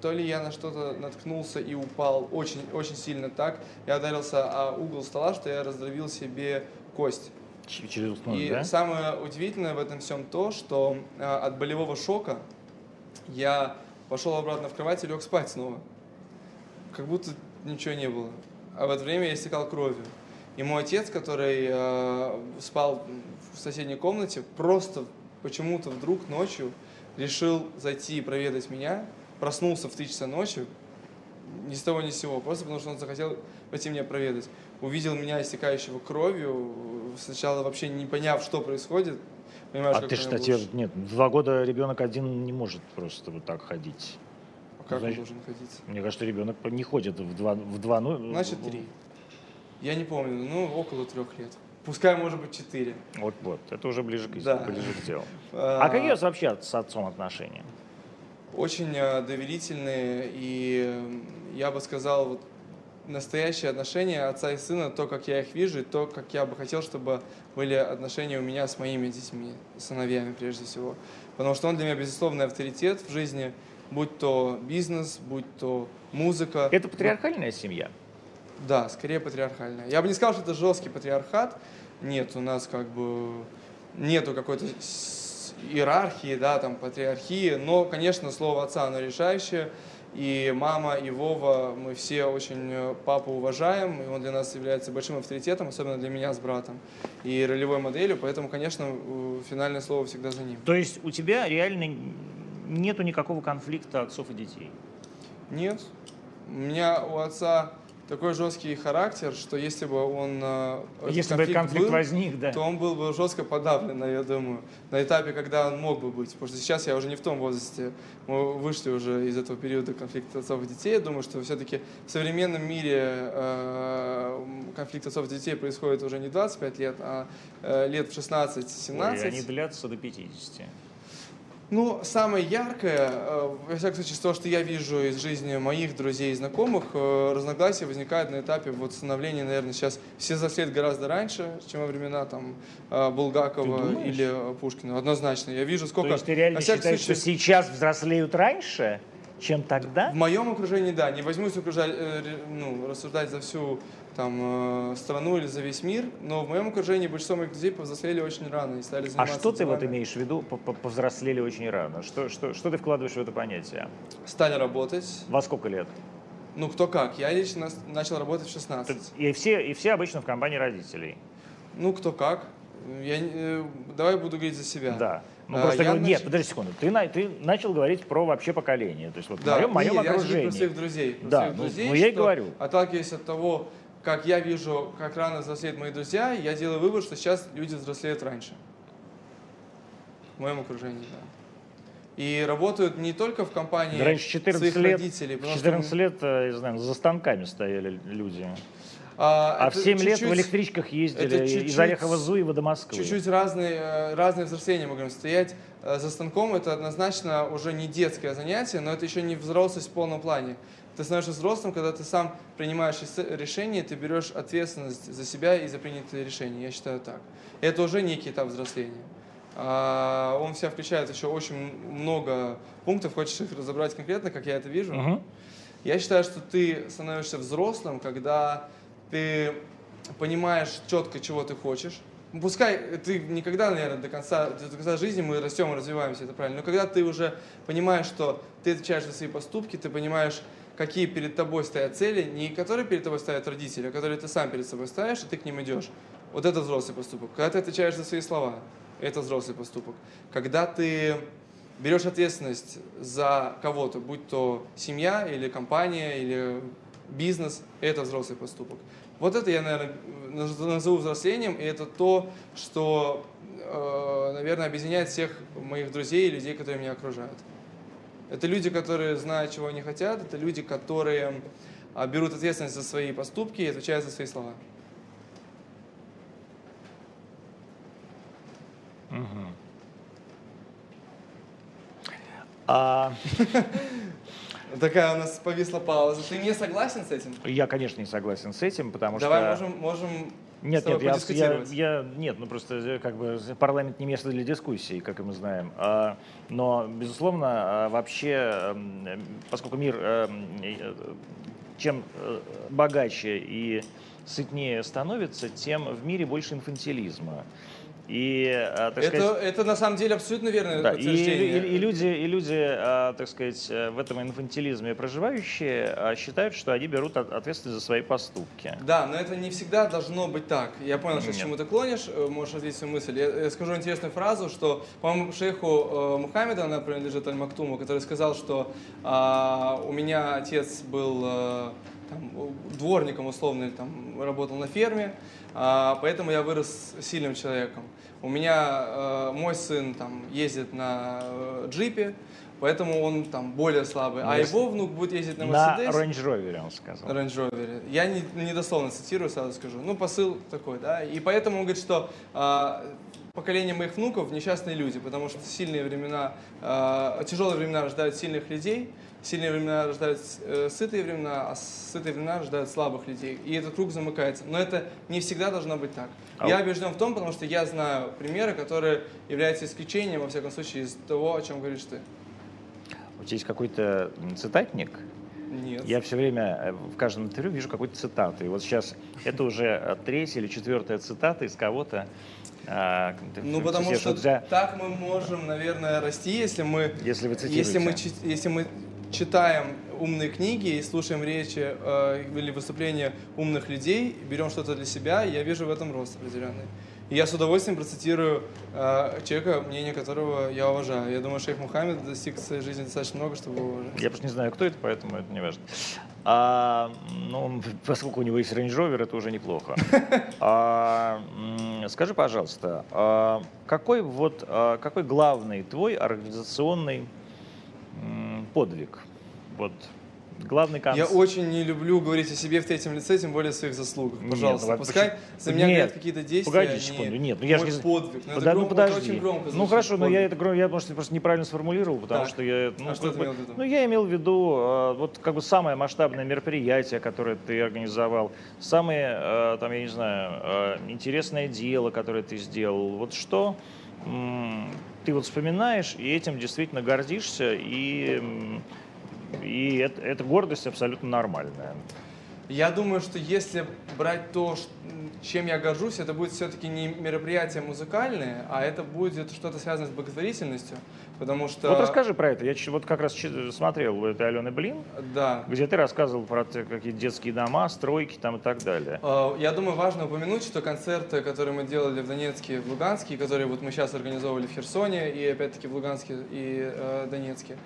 то ли я на что-то наткнулся и упал очень, очень сильно так, я ударился о угол стола, что я раздробил себе кость. Через уснуть, И да? самое удивительное в этом всем то, что э, от болевого шока я пошел обратно в кровать и лег спать снова. Как будто ничего не было. А в это время я истекал кровью. И мой отец, который э, спал в соседней комнате, просто почему-то вдруг ночью решил зайти и проведать меня. Проснулся в 3 часа ночи, ни с того ни с сего, просто потому что он захотел пойти меня проведать. Увидел меня истекающего кровью, сначала вообще не поняв, что происходит. Понимаешь, А ты что, ш- нет, два года ребенок один не может просто вот так ходить. А как он Значит- должен ходить? Мне кажется, ребенок не ходит в два, в два ну, Значит, три. Я не помню, ну, около трех лет. Пускай, может быть, четыре. Вот, вот, это уже ближе к, Да. ближе к делу. (laughs) А А какие у вас вообще с отцом отношения? Очень э, доверительные и, я бы сказал, вот, настоящие отношения отца и сына, то, как я их вижу, и то, как я бы хотел, чтобы были отношения у меня с моими детьми, сыновьями прежде всего. Потому что он для меня безусловный авторитет в жизни, будь то бизнес, будь то музыка. Это патриархальная семья? Да, скорее патриархальная. Я бы не сказал, что это жесткий патриархат. Нет, у нас как бы нету какой-то иерархии, да, там, патриархии. Но, конечно, слово отца, оно решающее. И мама, и Вова, мы все очень э, папу уважаем, и он для нас является большим авторитетом, особенно для меня с братом, и ролевой моделью, поэтому, конечно, финальное слово всегда за ним. То есть у тебя реально нету никакого конфликта отцов и детей? Нет. У меня у отца такой жесткий характер, что если бы он... э, Если бы этот конфликт был, возник, да. то он был бы жестко подавлен, я думаю, на этапе, когда он мог бы быть. Потому что сейчас я уже не в том возрасте, мы вышли уже из этого периода конфликта отцов и детей. Я думаю, что все-таки в современном мире э, конфликт отцов и детей происходит уже не 25 лет, а э, лет в 16-17. Ой, они длятся до 50. Ну, самое яркое, э, во всяком случае, того, что я вижу из жизни моих друзей и знакомых, э, разногласия возникают на этапе вот становления, наверное, сейчас все взрослеют гораздо раньше, чем во времена там э, Булгакова или Пушкина. Однозначно. Я вижу, сколько... То есть ты реально считаешь, что случае, сейчас взрослеют раньше, чем тогда? В моем окружении, да. Не возьмусь окружать, ну, рассуждать за всю там, э, страну или за весь мир, но в моем окружении большинство моих друзей повзрослели очень рано и стали А заниматься что ты вот делами. имеешь в виду, по- по- повзрослели очень рано? Что, что, что ты вкладываешь в это понятие? Стали работать. Во сколько лет? Ну, кто как. Я лично начал работать в 16. И все, и все обычно в компании родителей. Ну, кто как. Я, э, давай буду говорить за себя. Да. Ну, А, просто я говорю, нет, нач- подожди секунду. Ты, на- ты начал говорить про вообще поколение. То есть вот в Да, моем, моем не, я окружении. говорю про своих друзей. про Да, своих ну, друзей, ну, я и говорю. Отталкиваясь от того, как я вижу, как рано взрослеют мои друзья, я делаю вывод, что сейчас люди взрослеют раньше. В моем окружении, да. И работают не только в компании Да раньше 14 своих лет, родителей. потому 14 что, лет, э, я знаю, за станками стояли люди. а, А в 7 лет в электричках ездили это из чуть-чуть- Орехова-Зуева до Москвы. Чуть-чуть разные, э, разные взросления мы говорим. Стоять э, за станком – это однозначно уже не детское занятие, но это еще не взрослость в полном плане. Ты становишься взрослым, когда ты сам принимаешь решение, ты берешь ответственность за себя и за принятые решения. Я считаю так. И это уже некий этап взросления. А, он в себя включает еще очень много пунктов. Хочешь их разобрать конкретно, как я это вижу? Угу. Я считаю, что ты становишься взрослым, когда ты понимаешь четко, чего ты хочешь. Пускай ты никогда, наверное, до конца, до конца жизни мы растем и развиваемся, это правильно. Но когда ты уже понимаешь, что ты отвечаешь за свои поступки, ты понимаешь, какие перед тобой стоят цели, не которые перед тобой ставят родители, а которые ты сам перед собой ставишь, и ты к ним идешь. Вот это взрослый поступок. Когда ты отвечаешь за свои слова, это взрослый поступок. Когда ты берешь ответственность за кого-то, будь то семья или компания или бизнес, это взрослый поступок. Вот это я, наверное, назову взрослением, и это то, что, э, наверное, объединяет всех моих друзей и людей, которые меня окружают. Это люди, которые знают, чего они хотят, это люди, которые а, берут ответственность за свои поступки и отвечают за свои слова. Угу. А... (laughs) Такая у нас повисла пауза. Ты не согласен с этим? Я, конечно, не согласен с этим, потому Давай что... Давай можем, можем нет, нет, я, я, я, нет, ну просто э, как бы парламент не место для дискуссий, как мы знаем. А, но, безусловно, а, вообще, поскольку мир эм, э, чем э, богаче и сытнее становится, тем в мире больше инфантилизма. И, а, так это, сказать, это на самом деле абсолютно верное да. И, и, и люди, и люди а, так сказать, в этом инфантилизме проживающие а, считают, что они берут ответственность за свои поступки. Да, но это не всегда должно быть так. Я понял, что к чему ты клонишь, э, можешь ответить свою мысль. Я, я скажу интересную фразу, что, по-моему, шейху э, Мухаммеда, она принадлежит Аль-Мактуму, который сказал, что э, у меня отец был э, там, дворником условно, там, работал на ферме, а, поэтому я вырос сильным человеком. У меня э, мой сын там ездит на э, джипе, поэтому он там более слабый. А его внук будет ездить на Мерседесе. На Range Rover, он сказал. Range Rover. Я не, не дословно цитирую, сразу скажу. Ну, посыл такой, да. И поэтому он говорит, что э, поколение моих внуков несчастные люди, потому что сильные времена, э, тяжелые времена рождают сильных людей, Сильные времена рождают э, сытые времена, а сытые времена рождают слабых людей. И этот круг замыкается. Но это не всегда должно быть так. А я убежден в том, потому что я знаю примеры, которые являются исключением, во всяком случае, из того, о чем говоришь ты. У тебя есть какой-то цитатник? Нет. Я все время э, в каждом интервью вижу какую-то цитату. И вот сейчас это уже третья или четвертая цитата из кого-то. А, ну, потому что для... так мы можем, наверное, расти, если мы... Если вы цитируете. Если мы, если мы читаем умные книги и слушаем речи э, или выступления умных людей, берем что-то для себя, я вижу в этом рост определенный. И я с удовольствием процитирую э, человека, мнение которого я уважаю. Я думаю, шейх Мухаммед достиг в своей жизни достаточно много, чтобы его уважать. Я просто не знаю, кто это, поэтому это не важно. А, ну, поскольку у него есть Range Rover, это уже неплохо. (laughs) А, скажи, пожалуйста, а, какой вот а, какой главный твой организационный подвиг. Вот главный концерт. Я очень не люблю говорить о себе в третьем лице, тем более о своих заслугах. Пожалуйста, нет, ну, пускай почему? за меня нет, говорят какие-то действия. Погоди секунду, нет, ну я же подвиг. Ну, да, ну подожди. Очень громко ну хорошо, но я это я может просто неправильно сформулировал, потому так. что я. Ну, а что ты имел в виду? Ну я имел в виду э, вот как бы самое масштабное мероприятие, которое ты организовал, самое э, там я не знаю э, интересное дело, которое ты сделал. Вот что ты вот вспоминаешь, и этим действительно гордишься, и, и это, это гордость абсолютно нормальная. Я думаю, что если брать то, чем я горжусь, это будет все-таки не мероприятие музыкальное, а это будет что-то связанное с благотворительностью, потому что... Вот расскажи про это. Я вот как раз смотрел у этой Алены Блин, да. где ты рассказывал про какие-то детские дома, стройки там и так далее. А, я думаю, важно упомянуть, что концерты, которые мы делали в Донецке, в Луганске, которые вот мы сейчас организовывали в Херсоне и опять-таки в Луганске и э, Донецке, э,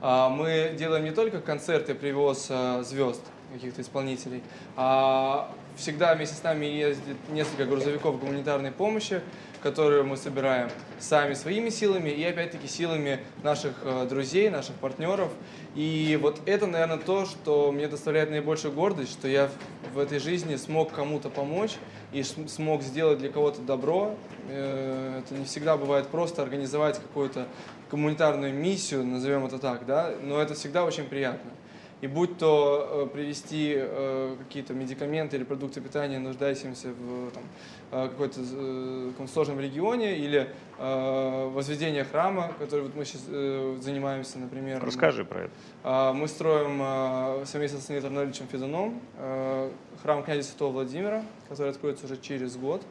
мы делаем не только концерты, привоз э, звезд, каких-то исполнителей. А всегда вместе с нами ездит несколько грузовиков гуманитарной помощи, которые мы собираем сами своими силами и опять-таки силами наших э, друзей, наших партнеров. И вот это, наверное, то, что мне доставляет наибольшую гордость, что я в этой жизни смог кому-то помочь и смог сделать для кого-то добро. Э, это не всегда бывает просто организовать какую-то гуманитарную миссию, назовем это так, да, но это всегда очень приятно. И будь то э, привести э, какие-то медикаменты или продукты питания нуждающимся в там, э, какой-то э, каком сложном регионе, или э, возведение храма, который вот мы сейчас э, занимаемся, например. Расскажи про это. Э, мы строим э, совместно с Леонидом Арнольдовичем Федуном э, храм князя Святого Владимира, который откроется уже через год.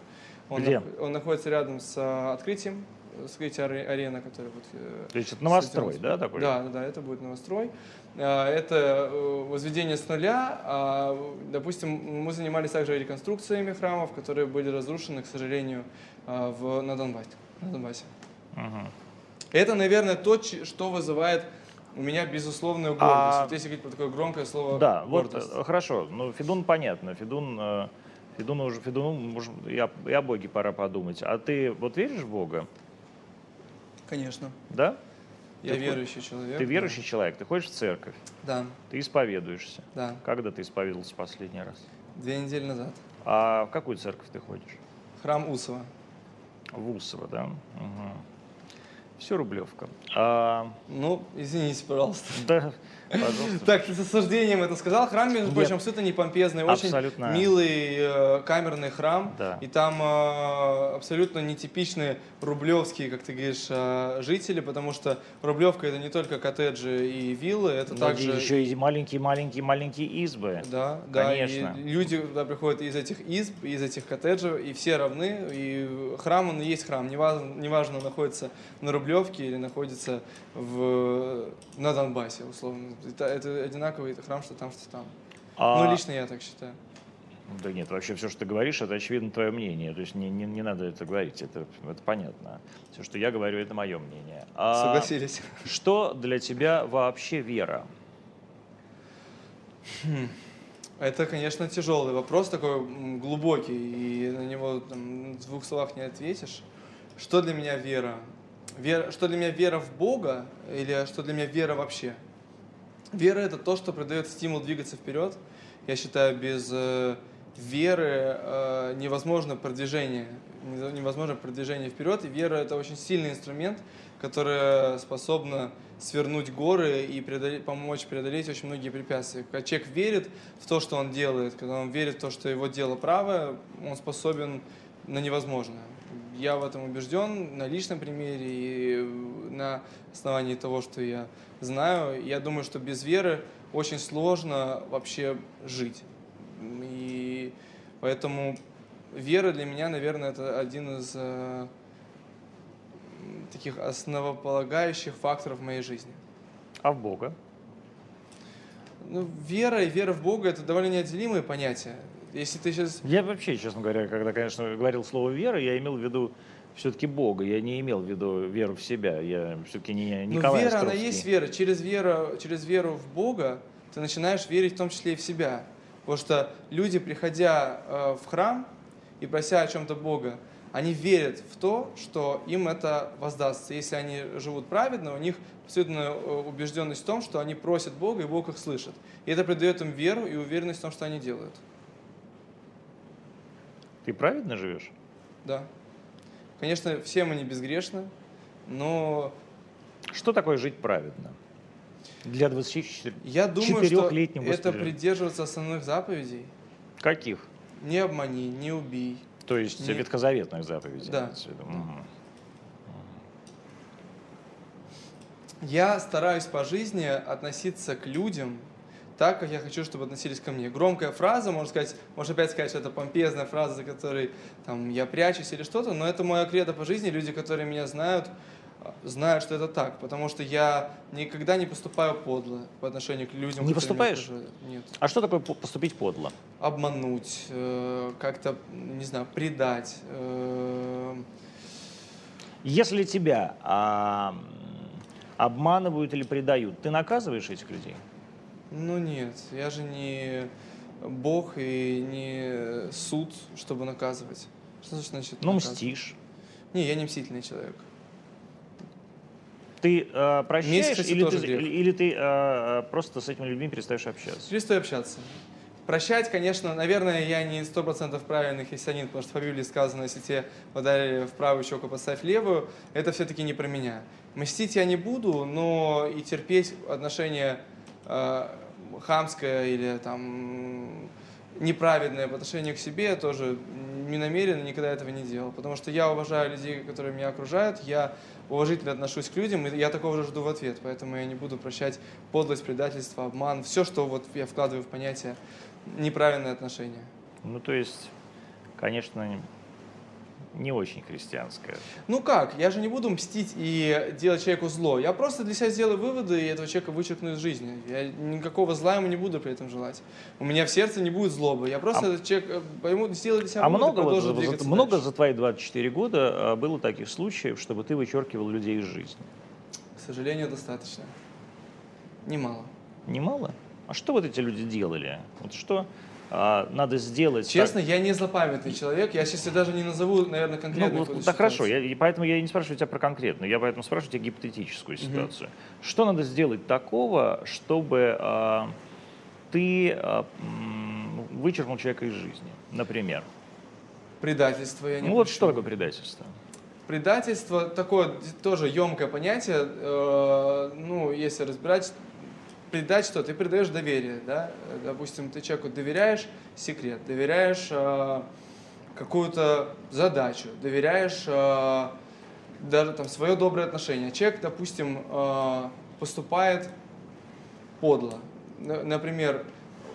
Он, Где? нах- он находится рядом с э, открытием, открытие аре- арена, которая вот... э, То есть это новострой, да, такой? Да, да, это будет новострой. А, Это э, возведение с нуля. А, Допустим, мы занимались также реконструкциями храмов, которые были разрушены, к сожалению, в, на Донбассе. На Донбассе. Мгм. Это, наверное, то, что вызывает у меня безусловную гордость. А- Вот если говорить про такое громкое слово Да, вот гордость. э, хорошо. Ну, Федун понятно. Федун, э, Федуну уже, Федуну, о, и о Боге пора подумать. А ты вот веришь в Бога? Конечно. Да? Я Ты верующий человек. Ты да. верующий человек, ты ходишь в церковь, Да, ты исповедуешься. да. Когда ты исповедовался последний раз? Две недели назад. А в какую церковь ты ходишь? Храм Усова. В Усово, да? Все Рублевка. А, Ну, извините, пожалуйста. да, пожалуйста. Так, ты с осуждением это сказал. Храм, между Нет. прочим, абсолютно не помпезный, очень Абсолютно. милый э, камерный храм. Да. И там э, абсолютно нетипичные рублевские, как ты говоришь, э, жители, потому что Рублевка это не только коттеджи и виллы, это Но также... еще и маленькие-маленькие-маленькие избы. Да, да, Конечно. и люди туда приходят из этих изб, из этих коттеджей, и все равны, и храм, он и есть храм, неважно, неважно он находится на Рублевке или находится в, на Донбассе, условно. Это, это одинаковый храм, что там, что там. А- Ну, лично я так считаю. Да нет, вообще все, что ты говоришь, это очевидно твое мнение. То есть не, не, не надо это говорить, это, это понятно. Все, что я говорю, это мое мнение. А Согласились. Что для тебя вообще вера? Это, конечно, тяжелый вопрос, такой глубокий, и на него там, в двух словах не ответишь. Что для меня вера? вера? Что для меня вера в Бога или что для меня вера вообще? Вера – это то, что придает стимул двигаться вперед. Я считаю, без э, веры э, невозможно продвижение, невозможно продвижение вперед. И вера – это очень сильный инструмент, который способна свернуть горы и преодолеть, помочь преодолеть очень многие препятствия. Когда человек верит в то, что он делает, когда он верит в то, что его дело правое, он способен на невозможное. Я в этом убежден на личном примере и на основании того, что я знаю. Я думаю, что без веры очень сложно вообще жить. И поэтому вера для меня, наверное, это один из э, таких основополагающих факторов в моей жизни. А в Бога? Ну, вера и вера в Бога это довольно неотделимые понятия. Если ты сейчас Я вообще, честно говоря, когда, конечно, говорил слово вера, я имел в виду все-таки Бога. Я не имел в виду веру в себя. Я все-таки не Ну, Николай вера, она Островский. есть вера. Через, веру. через веру в Бога ты начинаешь верить в том числе и в себя. Потому что люди, приходя э, в храм и прося о чем-то Бога, они верят в то, что им это воздастся. Если они живут праведно, у них абсолютно э, убежденность в том, что они просят Бога, и Бог их слышит. И это придает им веру и уверенность в том, что они делают. Ты праведно живешь? Да. Конечно, все мы не безгрешны, но Что такое жить праведно? Для 24... я думаю, что это господином. придерживаться основных заповедей. Каких? Не обмани, не убей. То есть Не- ветхозаветных заповедей. Да. Мгм. Я стараюсь по жизни относиться к людям так, как я хочу, чтобы относились ко мне. Громкая фраза, можно сказать, можно опять сказать, что это помпезная фраза, за которой там, я прячусь или что-то, но это моя кредо по жизни. Люди, которые меня знают, знают, что это так, потому что я никогда не поступаю подло по отношению к людям. Не меня поступаешь? окружают. Нет. А что такое по- поступить подло? Обмануть, э, как-то, не знаю, предать. э, Если тебя а, обманывают или предают, ты наказываешь этих людей? Ну нет, я же не Бог и не суд, чтобы наказывать. Что значит, Ну, наказывать? мстишь. Не, я не мстительный человек. Ты э, прощаешь кстати, или, ты, грех. или, ты э, просто с этими людьми перестаешь общаться? Перестаю общаться. Прощать, конечно, наверное, я не сто процентов правильный христианин, потому что в Библии сказано, если тебе ударили в правую щеку, поставь левую, это все-таки не про меня. Мстить я не буду, но и терпеть отношения э, хамское или там неправедное по отношению к себе, я тоже не намеренно никогда этого не делал. Потому что я уважаю людей, которые меня окружают, я уважительно отношусь к людям, и я такого же жду в ответ. Поэтому я не буду прощать подлость, предательство, обман, все, что вот я вкладываю в понятие неправильное отношение. Ну, то есть, конечно, не очень христианская. Ну как, я же не буду мстить и делать человеку зло. Я просто для себя сделаю выводы и этого человека вычеркну из жизни. Я никакого зла ему не буду при этом желать. У меня в сердце не будет злобы. Я просто а, этот человек э, пойму, сделаю для себя а выводы, много, вот, за, много за твои 24 года а, было таких случаев, чтобы ты вычеркивал людей из жизни? К сожалению, достаточно. Немало. Немало? А что вот эти люди делали? Вот что а, надо сделать. Честно, так. я не злопамятный человек. Я сейчас даже не назову, наверное, конкретно. Ну, так хорошо, я, и поэтому я не спрашиваю тебя про конкретную, я поэтому спрашиваю тебя гипотетическую ситуацию. Угу. Что надо сделать такого, чтобы а, ты а, вычеркнул человека из жизни, например? Предательство, я не Ну вот что такое предательство? Предательство такое тоже емкое понятие. Э, ну, если разбирать, предать что? Ты предаешь доверие, да? Допустим, ты человеку доверяешь секрет, доверяешь э, какую-то задачу, доверяешь э, даже там свое доброе отношение. Человек, допустим, э, поступает подло. Например,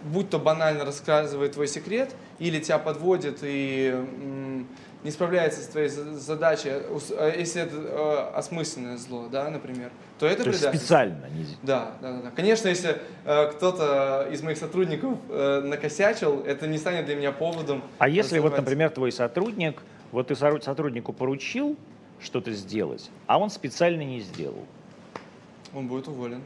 будь то банально рассказывает твой секрет, или тебя подводит и не справляется с твоей задачей, а если это э, осмысленное зло, да, например, то это то предательство. специально. Не... Да, да, да, да. Конечно, если э, кто-то из моих сотрудников э, накосячил, это не станет для меня поводом. А если вот, например, твой сотрудник, вот ты сотруднику поручил что-то сделать, а он специально не сделал? Он будет уволен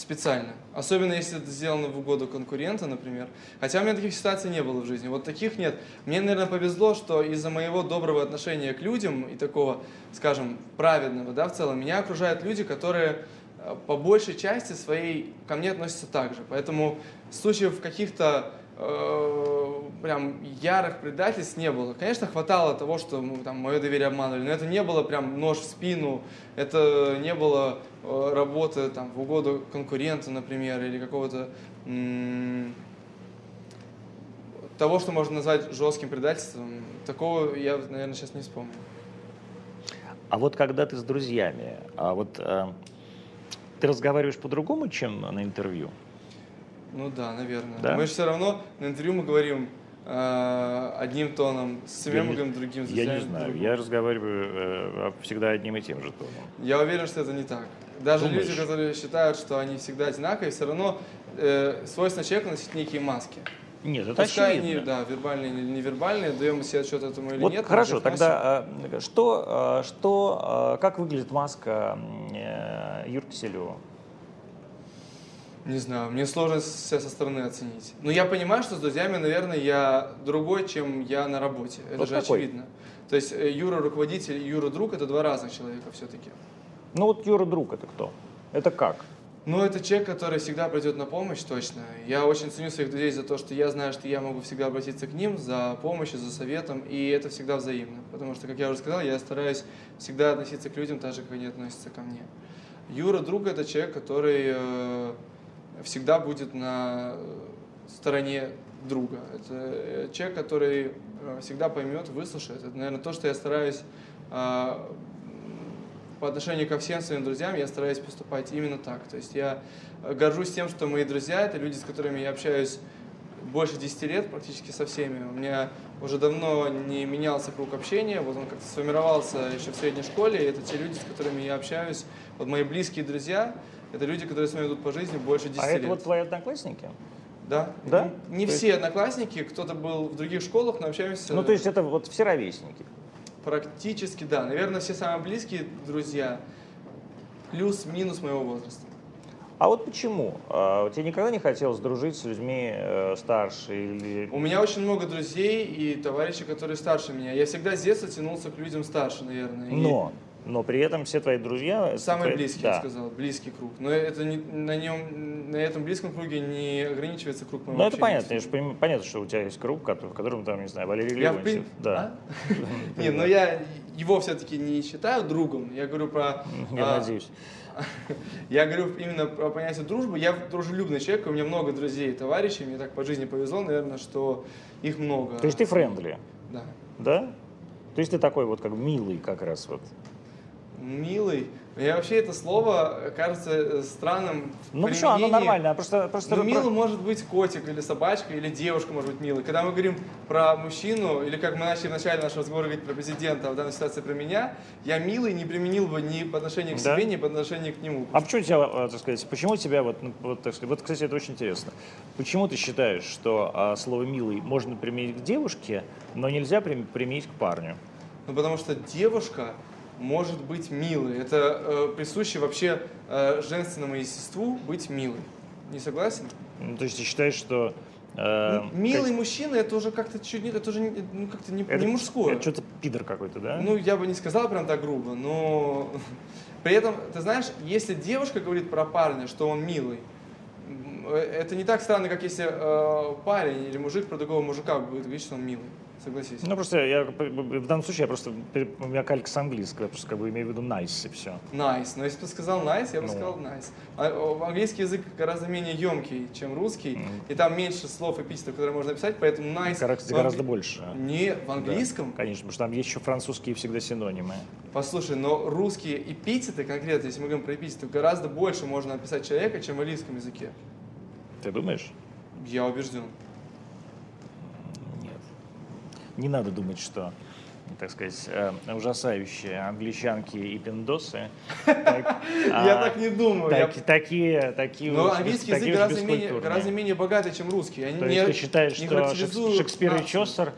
специально. Особенно если это сделано в угоду конкурента, например. Хотя у меня таких ситуаций не было в жизни. Вот таких нет. Мне, наверное, повезло, что из-за моего доброго отношения к людям и такого, скажем, праведного, да, в целом, меня окружают люди, которые э, по большей части своей ко мне относятся так же. Поэтому случаев каких-то э, прям ярых предательств не было. Конечно, хватало того, что ну, там, мое доверие обманывали, но это не было прям нож в спину, это не было э, работы там, в угоду конкурента, например, или какого-то того, что можно назвать жестким предательством. Такого я, наверное, сейчас не вспомню. А вот когда ты с друзьями, а вот э, ты разговариваешь по-другому, чем на интервью? Ну да, наверное. Да? Мы же все равно на интервью мы говорим э, одним тоном, с себя мы говорим другим. Я не знаю, другим. я разговариваю э, всегда одним и тем же тоном. Я уверен, что это не так. Даже Думаешь? люди, которые считают, что они всегда одинаковые, все равно э, свойственно человеку носить некие маски. Нет, это Пускай очевидно. они, да, вербальные или невербальные, даем себе отчет этому или вот нет. Хорошо, тогда э, что, э, что, э, как выглядит маска Юрки Селева? Не знаю, мне сложно себя со стороны оценить. Но я понимаю, что с друзьями, наверное, я другой, чем я на работе. Это вот же какой? очевидно. То есть э, Юра руководитель и Юра друг это два разных человека все-таки. Ну вот Юра друг это кто? Это как? Ну, это человек, который всегда придет на помощь, точно. Я очень ценю своих друзей за то, что я знаю, что я могу всегда обратиться к ним за помощью, за советом, и это всегда взаимно. Потому что, как я уже сказал, я стараюсь всегда относиться к людям так же, как они относятся ко мне. Юра друг это человек, который э, всегда будет на стороне друга. Это э, человек, который э, всегда поймет, выслушает. Это, наверное, то, что я стараюсь по отношению ко всем своим друзьям, я стараюсь поступать именно так. То есть я горжусь тем, что мои друзья — это люди, с которыми я общаюсь больше 10 лет практически со всеми. У меня уже давно не менялся круг общения, вот он как-то сформировался еще в средней школе, и это те люди, с которыми я общаюсь, вот мои близкие друзья — это люди, которые с вами идут по жизни больше 10 а лет. А это вот твои одноклассники? Да. Да? Не, не все есть... одноклассники, кто-то был в других школах, но общаемся... Ну, то есть это вот все ровесники? Практически, да. Наверное, все самые близкие друзья плюс-минус моего возраста. А вот почему? А, тебе никогда не хотелось дружить с людьми э, старше? Или... У меня очень много друзей и товарищей, которые старше меня. Я всегда с детства тянулся к людям старше, наверное. Но но при этом все твои друзья... Самые твои... близкие, да. я сказал, близкий круг. Но это не, на нем на этом близком круге не ограничивается круг моего Ну, это понятно. Я же пон- понятно, что у тебя есть круг, который- в котором там, не знаю, Валерий Я в Леонтьев. прин- Да. А? (laughs) Не, но я его все-таки не считаю другом. Я говорю про... (laughs) Я а, надеюсь. (laughs) Я говорю именно про понятие дружбы. Я дружелюбный человек, у меня много друзей и товарищей. Мне так по жизни повезло, наверное, что их много. То есть ты френдли, Да. да? То есть ты такой вот как милый как раз вот. Милый. Мне вообще это слово кажется э, странным. Ну что, оно нормально, а просто... просто Ну, милым может быть котик или собачка, или девушка может быть милой. Когда мы говорим про мужчину, или как мы начали в начале нашего разговора говорить про президента, а в данной ситуации про меня, я милый не применил бы ни по отношению к Да? себе, ни по отношению к нему. А почему тебя, э, так сказать, почему тебя вот, ну, вот, так сказать, вот, кстати, это очень интересно. Почему ты считаешь, что а, слово «милый» можно применить к девушке, но нельзя прим- применить к парню? Ну, потому что девушка может быть милой. Это э, присуще вообще э, женственному естеству быть милой. Не согласен? Ну, то есть ты считаешь, что... Ну, милый мужчина это уже как-то чуть не, это уже не- ну, как-то не, это, не мужское. Это что-то пидор какой-то, да? Ну, я бы не сказал прям так грубо, но (laughs) при этом, ты знаешь, если девушка говорит про парня, что он милый, э, это не так странно, как если э, парень или мужик про другого мужика будет говорить, что он милый. Согласись. Ну, просто я, в данном случае я просто, у меня калька с английского, я просто как бы имею в виду nice и все. Nice. Но если бы ты сказал nice, я бы Ну. сказал nice. А, английский язык гораздо менее емкий, чем русский, Мгм. и там меньше слов эпитетов, которые можно написать, поэтому nice... Гораздо, гораздо больше. Не, в Да, английском? конечно, потому что там есть еще французские всегда синонимы. Послушай, но русские эпитеты, конкретно, если мы говорим про эпитеты, гораздо больше можно описать человека, чем в английском языке. Ты думаешь? Я убежден. Не надо думать, что, так сказать, э, ужасающие англичанки и пиндосы. (laughs) Я а, так не думаю. Такие, такие Но английский язык гораздо менее, богатый, чем русский. То есть ты считаешь, что Шекспир и. Чосер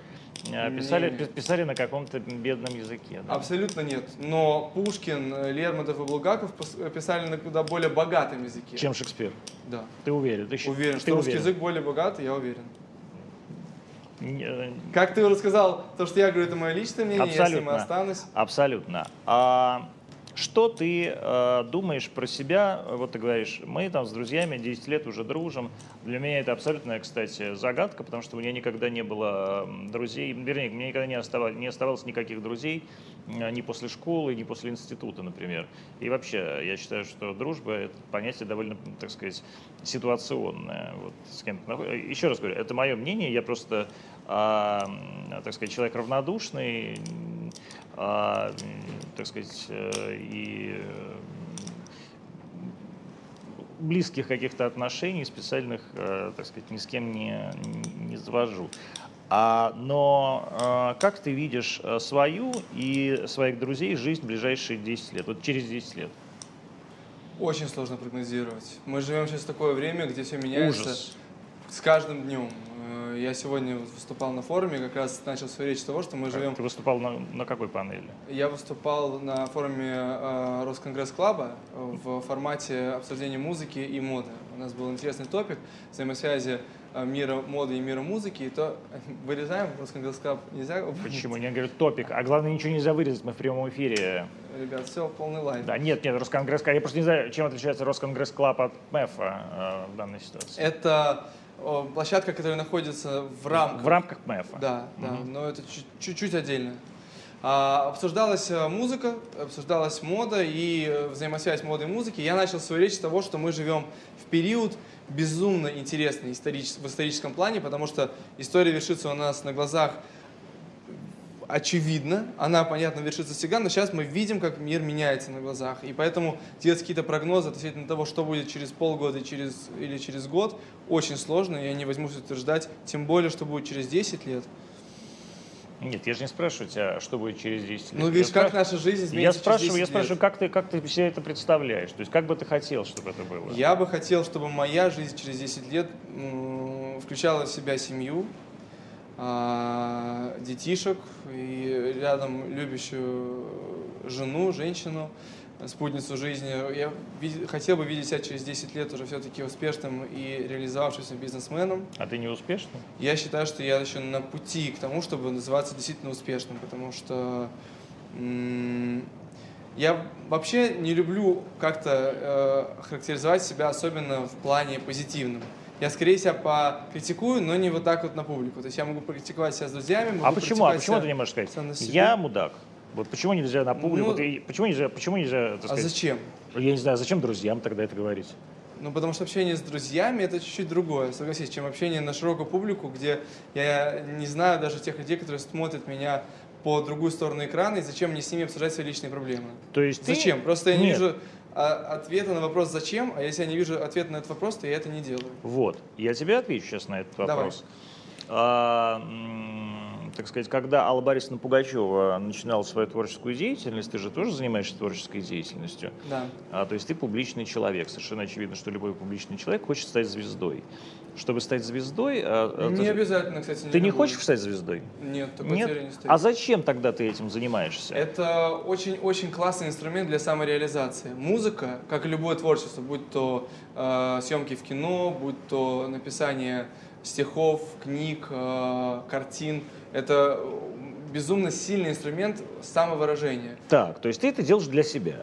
э, писали, писали на каком-то бедном языке? да? Абсолютно нет. Но Пушкин, э, Лермонтов и Булгаков писали на куда более богатом языке. Чем Шекспир? Да. Ты уверен? Ты, Уверен, ты что русский язык более богатый, я уверен. Э, Как ты рассказал, то, что я говорю, это мое личное мнение, я с ним Абсолютно. останусь. Абсолютно. А что ты э, думаешь про себя? Вот ты говоришь, мы там с друзьями 10 лет уже дружим. Для меня это абсолютная, кстати, загадка, потому что у меня никогда не было друзей, вернее, у меня никогда не оставалось, не оставалось никаких друзей э, ни после школы, ни после института, например. И вообще, я считаю, что дружба – это понятие довольно, так сказать, ситуационное. Вот с кем Еще раз говорю, это мое мнение, я просто, а, так сказать, человек равнодушный, а, так сказать, э, и близких каких-то отношений специальных, э, так сказать, ни с кем не, не завожу. А, но э, как ты видишь э, свою и своих друзей жизнь в ближайшие 10 лет, вот через 10 лет? Очень сложно прогнозировать. Мы живем сейчас в такое время, где все меняется Ужас. с каждым днем. Я сегодня выступал на форуме, как раз начал свою речь с того, что мы живем... Ты выступал на, на какой панели? Я выступал на форуме э, Росконгресс Клаба в формате обсуждения музыки и моды. У нас был интересный топик взаимосвязи э, мира моды и мира музыки. И то (laughs) вырезаем Росконгресс Клаб нельзя. (laughs) Почему? Я говорю, топик. А главное, ничего нельзя вырезать, мы в прямом эфире. Ребят, все, полный live. Да, нет, нет, Росконгресс, я просто не знаю, чем отличается Росконгресс Клаб от МЭФа э, в данной ситуации. Это площадка, которая находится в рамках В рамках МЭФа. Да, да, но это чуть- чуть-чуть отдельно. А, обсуждалась э, музыка, обсуждалась мода и э, взаимосвязь моды и музыки. Я начал свою речь с того, что мы живем в период безумно интересный в историческом плане, потому что история вершится у нас на глазах очевидно, она, понятно, вершится всегда, но сейчас мы видим, как мир меняется на глазах. И поэтому делать какие-то прогнозы относительно того, что будет через полгода через, или через год, очень сложно, я не возьмусь утверждать, тем более, что будет через 10 лет. Нет, я же не спрашиваю тебя, что будет через 10 лет. Ну, Я видишь, как спрашиваю- наша жизнь Я изменится спрашиваю, через 10 я спрашиваю, лет. как ты, как ты себе это представляешь? То есть, как бы ты хотел, чтобы это было? Я бы хотел, чтобы моя жизнь через 10 лет включала в себя семью, а, детишек и рядом любящую жену, женщину, спутницу жизни. Я хотел бы видеть себя через 10 лет уже все-таки успешным и реализовавшимся бизнесменом. А ты не успешный? Я считаю, что я еще на пути к тому, чтобы называться действительно успешным, потому что Я вообще не люблю как-то э, характеризовать себя особенно в плане позитивном. Я скорее себя покритикую, но не вот так вот на публику. То есть я могу покритиковать себя с друзьями, могу А почему? А почему ты не можешь сказать? Я мудак. Вот почему нельзя на публику? Ну, ты- почему нельзя, почему нельзя, так А сказать, зачем? я не знаю, зачем друзьям тогда это говорить? Ну, потому что общение с друзьями это чуть-чуть другое, согласись, чем общение на широкую публику, где я не знаю даже тех людей, которые смотрят меня по другую сторону экрана, и зачем мне с ними обсуждать свои личные проблемы. То есть ты- Зачем? Просто я не Нет. вижу а, ответа на вопрос «зачем?», а если я не вижу ответа на этот вопрос, то я это не делаю. Вот, я тебе отвечу сейчас на этот Давай. вопрос. А, м, так сказать, когда Алла Борисовна Пугачева начинала свою творческую деятельность, ты же тоже занимаешься творческой деятельностью. Да. А, то есть ты публичный человек. Совершенно очевидно, что любой публичный человек хочет стать звездой. Чтобы стать звездой... а, а, Не ты- обязательно, кстати. Ты не люблю. хочешь стать звездой? Нет, такой Нет? цели не стоит. А зачем тогда ты этим занимаешься? Это очень-очень классный инструмент для самореализации. Музыка, как и любое творчество, будь то э, съемки в кино, будь то написание стихов, книг, э, картин, это безумно сильный инструмент самовыражения. Так, то есть ты это делаешь для себя.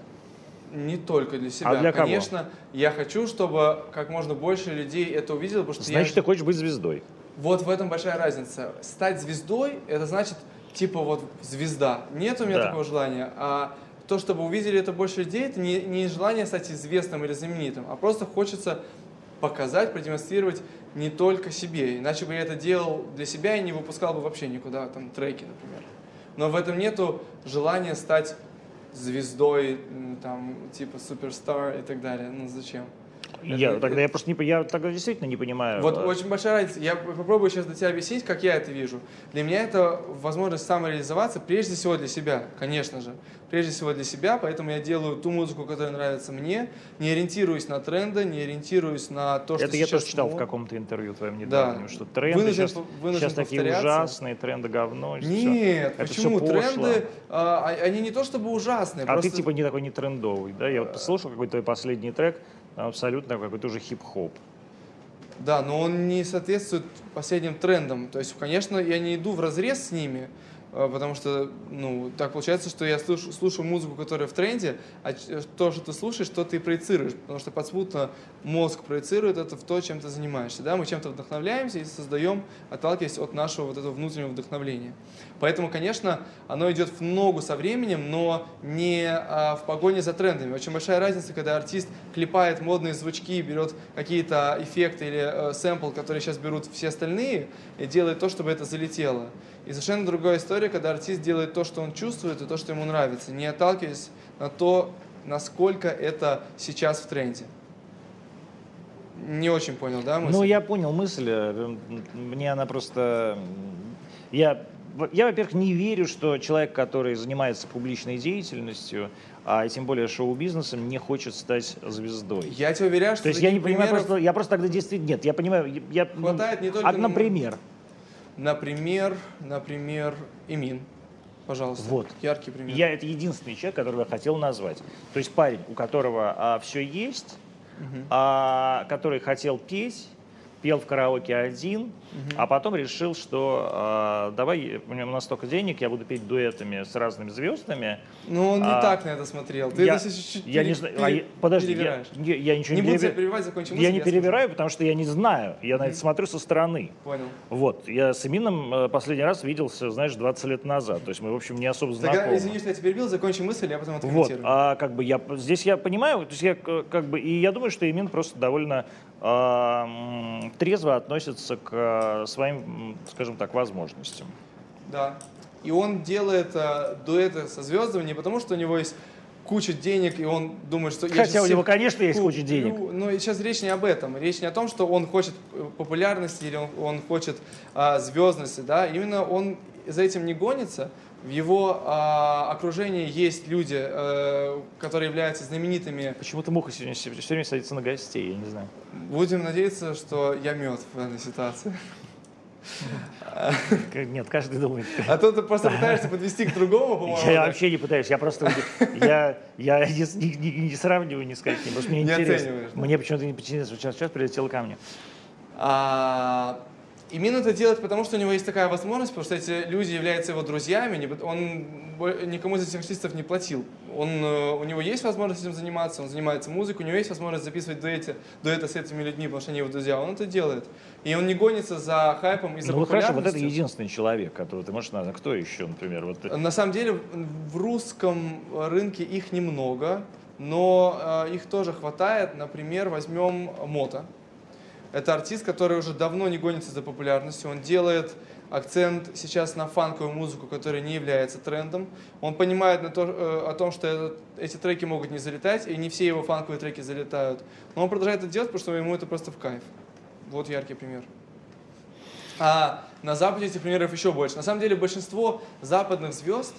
Не только для себя. А для кого? Конечно, я хочу, чтобы как можно больше людей это увидело, потому что Значит, я... ты хочешь быть звездой. Вот в этом большая разница. Стать звездой, это значит, типа вот звезда. Нет у меня Да. такого желания. А то, чтобы увидели это больше людей, это не, не желание стать известным или знаменитым, а просто хочется показать, продемонстрировать не только себе. Иначе бы я это делал для себя и не выпускал бы вообще никуда, там, треки, например. Но в этом нету желания стать звездой, там, типа суперстар и так далее. Ну, зачем? Я, Это- тогда я просто не, я тогда действительно не понимаю. Вот э, очень большая разница. Я попробую сейчас для тебя объяснить, как я это вижу. Для меня это возможность самореализоваться прежде всего для себя, конечно же. Прежде всего для себя, поэтому я делаю ту музыку, которая нравится мне, не ориентируюсь на тренды, не ориентируюсь на то, что Это я тоже читал в каком-то интервью твоем недавнем, Да. что тренды Вынужден сейчас, вынужден сейчас такие ужасные, тренды говно. Нет, Это почему? всё пошло. Тренды, а, а- они не то чтобы ужасные, А просто... ты типа не такой не трендовый, да? Я вот послушал какой-то твой последний трек, абсолютно какой-то уже хип-хоп. Да, но он не соответствует последним трендам. То есть, конечно, я не иду в разрез с ними, потому что, ну, так получается, что я слушаю, слушаю музыку, которая в тренде, а ч- то, что ты слушаешь, то ты проецируешь, потому что подспутно мозг проецирует это в то, чем ты занимаешься. Да? Мы чем-то вдохновляемся и создаем, отталкиваясь от нашего вот этого внутреннего вдохновления. Поэтому, конечно, оно идет в ногу со временем, но не а, в погоне за трендами. Очень большая разница, когда артист клепает модные звучки, берет какие-то эффекты или э, сэмпл, которые сейчас берут все остальные, и делает то, чтобы это залетело. И совершенно другая история, когда артист делает то, что он чувствует, и то, что ему нравится, не отталкиваясь на то, насколько это сейчас в тренде. Не очень понял, да, мысль? Ну, я понял мысль. э, Мне она просто... Я, я, во-первых, не верю, что человек, который занимается публичной деятельностью, а и тем более шоу-бизнесом, не хочет стать звездой. Я тебе уверяю, что То есть я не понимаю, просто, я просто тогда действительно... Нет, я понимаю, я... Хватает не только а, на- Например, Например, Имин. Пожалуйста. Вот. Яркий пример. я это единственный человек, которого я хотел назвать. То есть парень, у которого все есть, Мгм. а, который хотел петь, пел в караоке один, а потом решил, что а, давай, у меня у нас столько денег, я буду петь дуэтами с разными звездами. Ну, он не А, так на это смотрел. Ты я, это чуть-чуть я не знаю, пере- а я- подожди, я, я- я ничего Не не, буду тебя перебираю. перебивать, закончи мысль. Я не слушаю. перебираю, потому что я не знаю, я на это смотрю со стороны. Понял. Вот, я с Эмином э, последний раз виделся, знаешь, 20 лет назад, то есть мы, в общем, не особо Тогда, знакомы. извини, что я тебя перебил, закончи мысль, я потом Вот, откомментирую. а как бы я здесь я понимаю, то есть я как бы и я думаю, что Эмин просто довольно а, трезво относится к а, своим, скажем так, возможностям. Да. И он делает а, дуэты со звездами не потому, что у него есть куча денег, и он думает, что... Хотя у него, конечно, есть куча денег. Но сейчас речь не об этом. Речь не о том, что он хочет э, популярности или он, он хочет а, звездности. Да? Именно он за этим не гонится. В его а, окружении есть люди, э, которые являются знаменитыми. Почему-то муха сегодня все время садится на гостей, я не знаю. Будем надеяться, что я мед в этой ситуации. Нет, каждый думает. А то ты просто пытаешься подвести к другому, по-моему. Я вообще не пытаюсь, я просто я, я не, не- не- сравниваю ни с каким, потому что мне Не интересно. Мне почему-то не интересно, сейчас, сейчас прилетело ко мне. А, И Мин это делает, потому что у него есть такая возможность, потому что эти люди являются его друзьями, он никому из этих артистов не платил. Он, э, у него есть возможность этим заниматься, он занимается музыкой, у него есть возможность записывать дуэты, дуэты с этими людьми, потому что они его друзья, он это делает. И он не гонится за хайпом и за ну, хорошо, вот это единственный человек, которого ты можешь назвать. Кто еще, например? Вот... На самом деле в русском рынке их немного, но э, их тоже хватает. Например, возьмем Мота. Это артист, который уже давно не гонится за популярностью. Он делает акцент сейчас на фанковую музыку, которая не является трендом. Он понимает на то, э, о том, что эти треки могут не залетать, и не все его фанковые треки залетают. Но он продолжает это делать, потому что ему это просто в кайф. Вот яркий пример. А на Западе этих примеров еще больше. На самом деле большинство западных звезд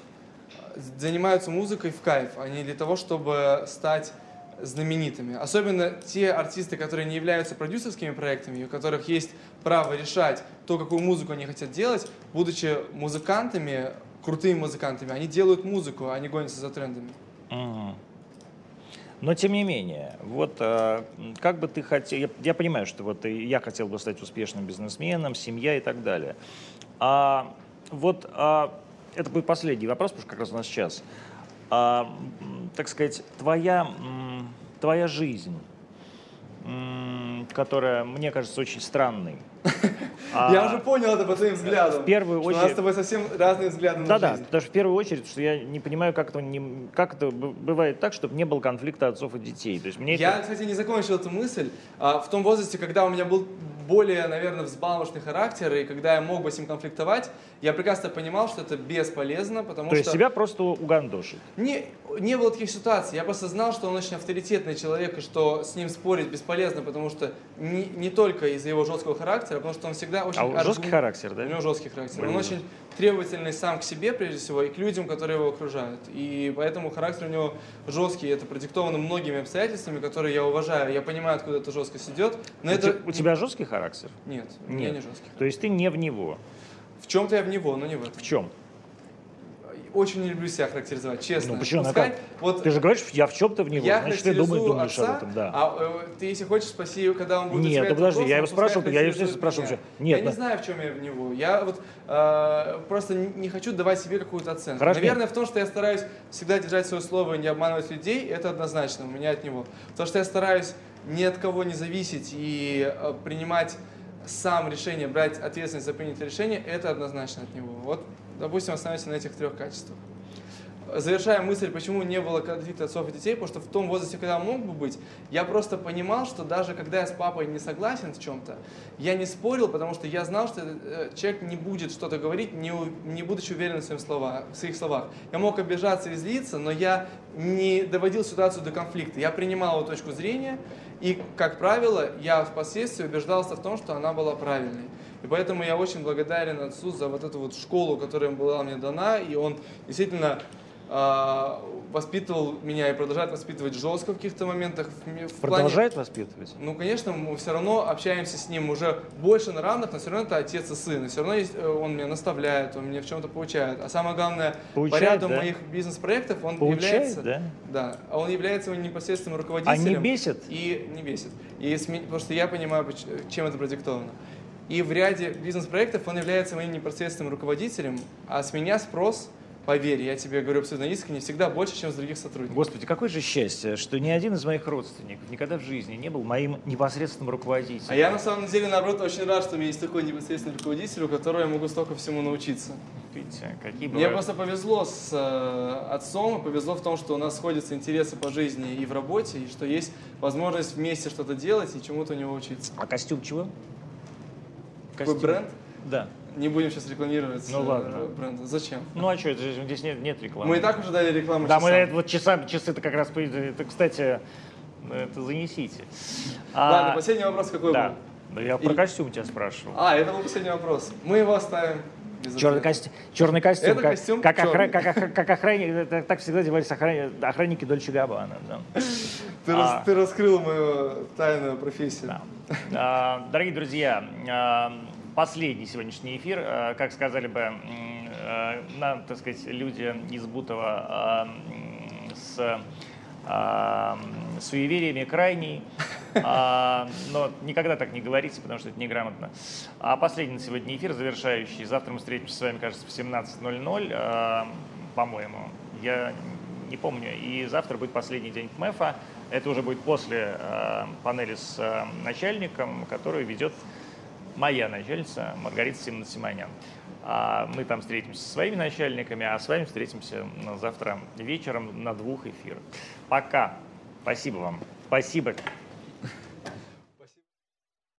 занимаются музыкой в кайф, а не для того, чтобы стать знаменитыми. Особенно те артисты, которые не являются продюсерскими проектами, у которых есть право решать то, какую музыку они хотят делать, будучи музыкантами, крутыми музыкантами, они делают музыку, а не гонятся за трендами. Угу. Но тем не менее, вот э, как бы ты хотел, я, я понимаю, что вот я хотел бы стать успешным бизнесменом, семья и так далее. А вот а, это будет последний вопрос, потому что как раз у нас сейчас. А, так сказать, твоя твоя жизнь, которая, мне кажется, очень странной. (laughs) Я уже понял это по твоим взглядам. В первую очередь... У нас с тобой совсем разные взгляды на жизнь. Да-да, потому что в первую очередь, что я не понимаю, как это, не, как это бывает так, чтобы не было конфликта отцов и детей. То есть мне я, это... кстати, не закончил эту мысль. А, в том возрасте, когда у меня был более, наверное, взбалмошный характер, и когда я мог бы с ним конфликтовать, я прекрасно понимал, что это бесполезно, потому То что... То есть тебя просто угандошит? Не, не было таких ситуаций. Я просто знал, что он очень авторитетный человек, и что с ним спорить бесполезно, потому что не, не только из-за его жесткого характера, потому что он всегда очень... А жесткий характер, да? У него жесткий характер. Он очень требовательный сам к себе, прежде всего, и к людям, которые его окружают. И поэтому характер у него жесткий. Это продиктовано многими обстоятельствами, которые я уважаю. Я понимаю, откуда эта жесткость идет. Но у, это... у тебя жесткий характер? Нет, у меня не жесткий. То есть ты не в него? В чем-то я в него, но не в этом. В чем? очень не люблю себя характеризовать, честно. Ну почему? Пускай, вот, ты же говоришь, я в чем-то в него, я значит, ты думаешь, думаешь отца, об этом, да. А э, ты, если хочешь, спроси его, когда он будет Нет, ну подожди, я его спрашивал, я его спрашивал. Нет, я не знаю, в чем я в него. Я вот э, просто не хочу давать себе какую-то оценку. Хорошо. Наверное, в том, что я стараюсь всегда держать свое слово и не обманывать людей, это однозначно у меня от него. То, что я стараюсь ни от кого не зависеть и э, принимать сам решение, брать ответственность за принятое решение, это однозначно от него. Вот, допустим, остановимся на этих трех качествах завершая мысль, почему не было конфликта отцов и детей, потому что в том возрасте, когда мог бы быть, я просто понимал, что даже когда я с папой не согласен в чем-то, я не спорил, потому что я знал, что э, человек не будет что-то говорить, не, не будучи уверен в, своих словах, в своих словах. Я мог обижаться и злиться, но я не доводил ситуацию до конфликта. Я принимал его точку зрения, и, как правило, я впоследствии убеждался в том, что она была правильной. И поэтому я очень благодарен отцу за вот эту вот школу, которая была мне дана, и он действительно воспитывал меня и продолжает воспитывать жестко в каких-то моментах. В продолжает плане, воспитывать? Ну, конечно, мы все равно общаемся с ним уже больше на равных, но все равно это отец и сын. И все равно есть, э, он меня наставляет, он меня в чем-то получает. А самое главное, получает, по ряду да? моих бизнес-проектов он получает, является... Да? Да, а он является непосредственным руководителем. А не бесит? И не бесит. И, потому что я понимаю, чем это продиктовано. И в ряде бизнес-проектов он является моим непосредственным руководителем, а с меня спрос – Поверь, я тебе говорю абсолютно искренне, всегда больше, чем с других сотрудников. Господи, какое же счастье, что ни один из моих родственников никогда в жизни не был моим непосредственным руководителем. А я на самом деле, наоборот, очень рад, что у меня есть такой непосредственный руководитель, у которого я могу столько всему научиться. Видите, какие бывают... Мне просто повезло с э, отцом, повезло в том, что у нас сходятся интересы по жизни и в работе, и что есть возможность вместе что-то делать и чему-то у него учиться. А костюм чего? Костюм. Какой бренд? Да. Не будем сейчас рекламировать ну, ладно. Э, бренд. Зачем? Ну а что, здесь нет, нет рекламы. Мы и так уже дали рекламу Да, часам. мы это вот часа, часы-то как раз, это, кстати, это занесите. Ладно, а, последний вопрос какой да. был? Да я про и... костюм тебя спрашивал. А, это был последний вопрос. Мы его оставим. Черный, костюм, черный костюм, это как, костюм как, охра, как, как охранник, так, так всегда одевались охранники, охранники Дольче Габбана. Да. Ты, а, рас, ты раскрыл мою тайную профессию. Да. А, дорогие друзья, а, последний сегодняшний эфир. Э, как сказали бы э, нам, так сказать, люди из Бутова э, с суевериями крайний. (laughs) А, но никогда так не говорите, потому что это неграмотно. А последний на сегодня эфир, завершающий. Завтра мы встретимся с вами, кажется, в 17.00, а, по-моему. Я не помню. И завтра будет последний день КМЭФа. Это уже будет после а, панели с а, начальником, которую ведет моя начальница Маргарита Симона Симонян. А мы там встретимся со своими начальниками, а с вами встретимся завтра вечером на двух эфирах. Пока. Спасибо вам. Спасибо.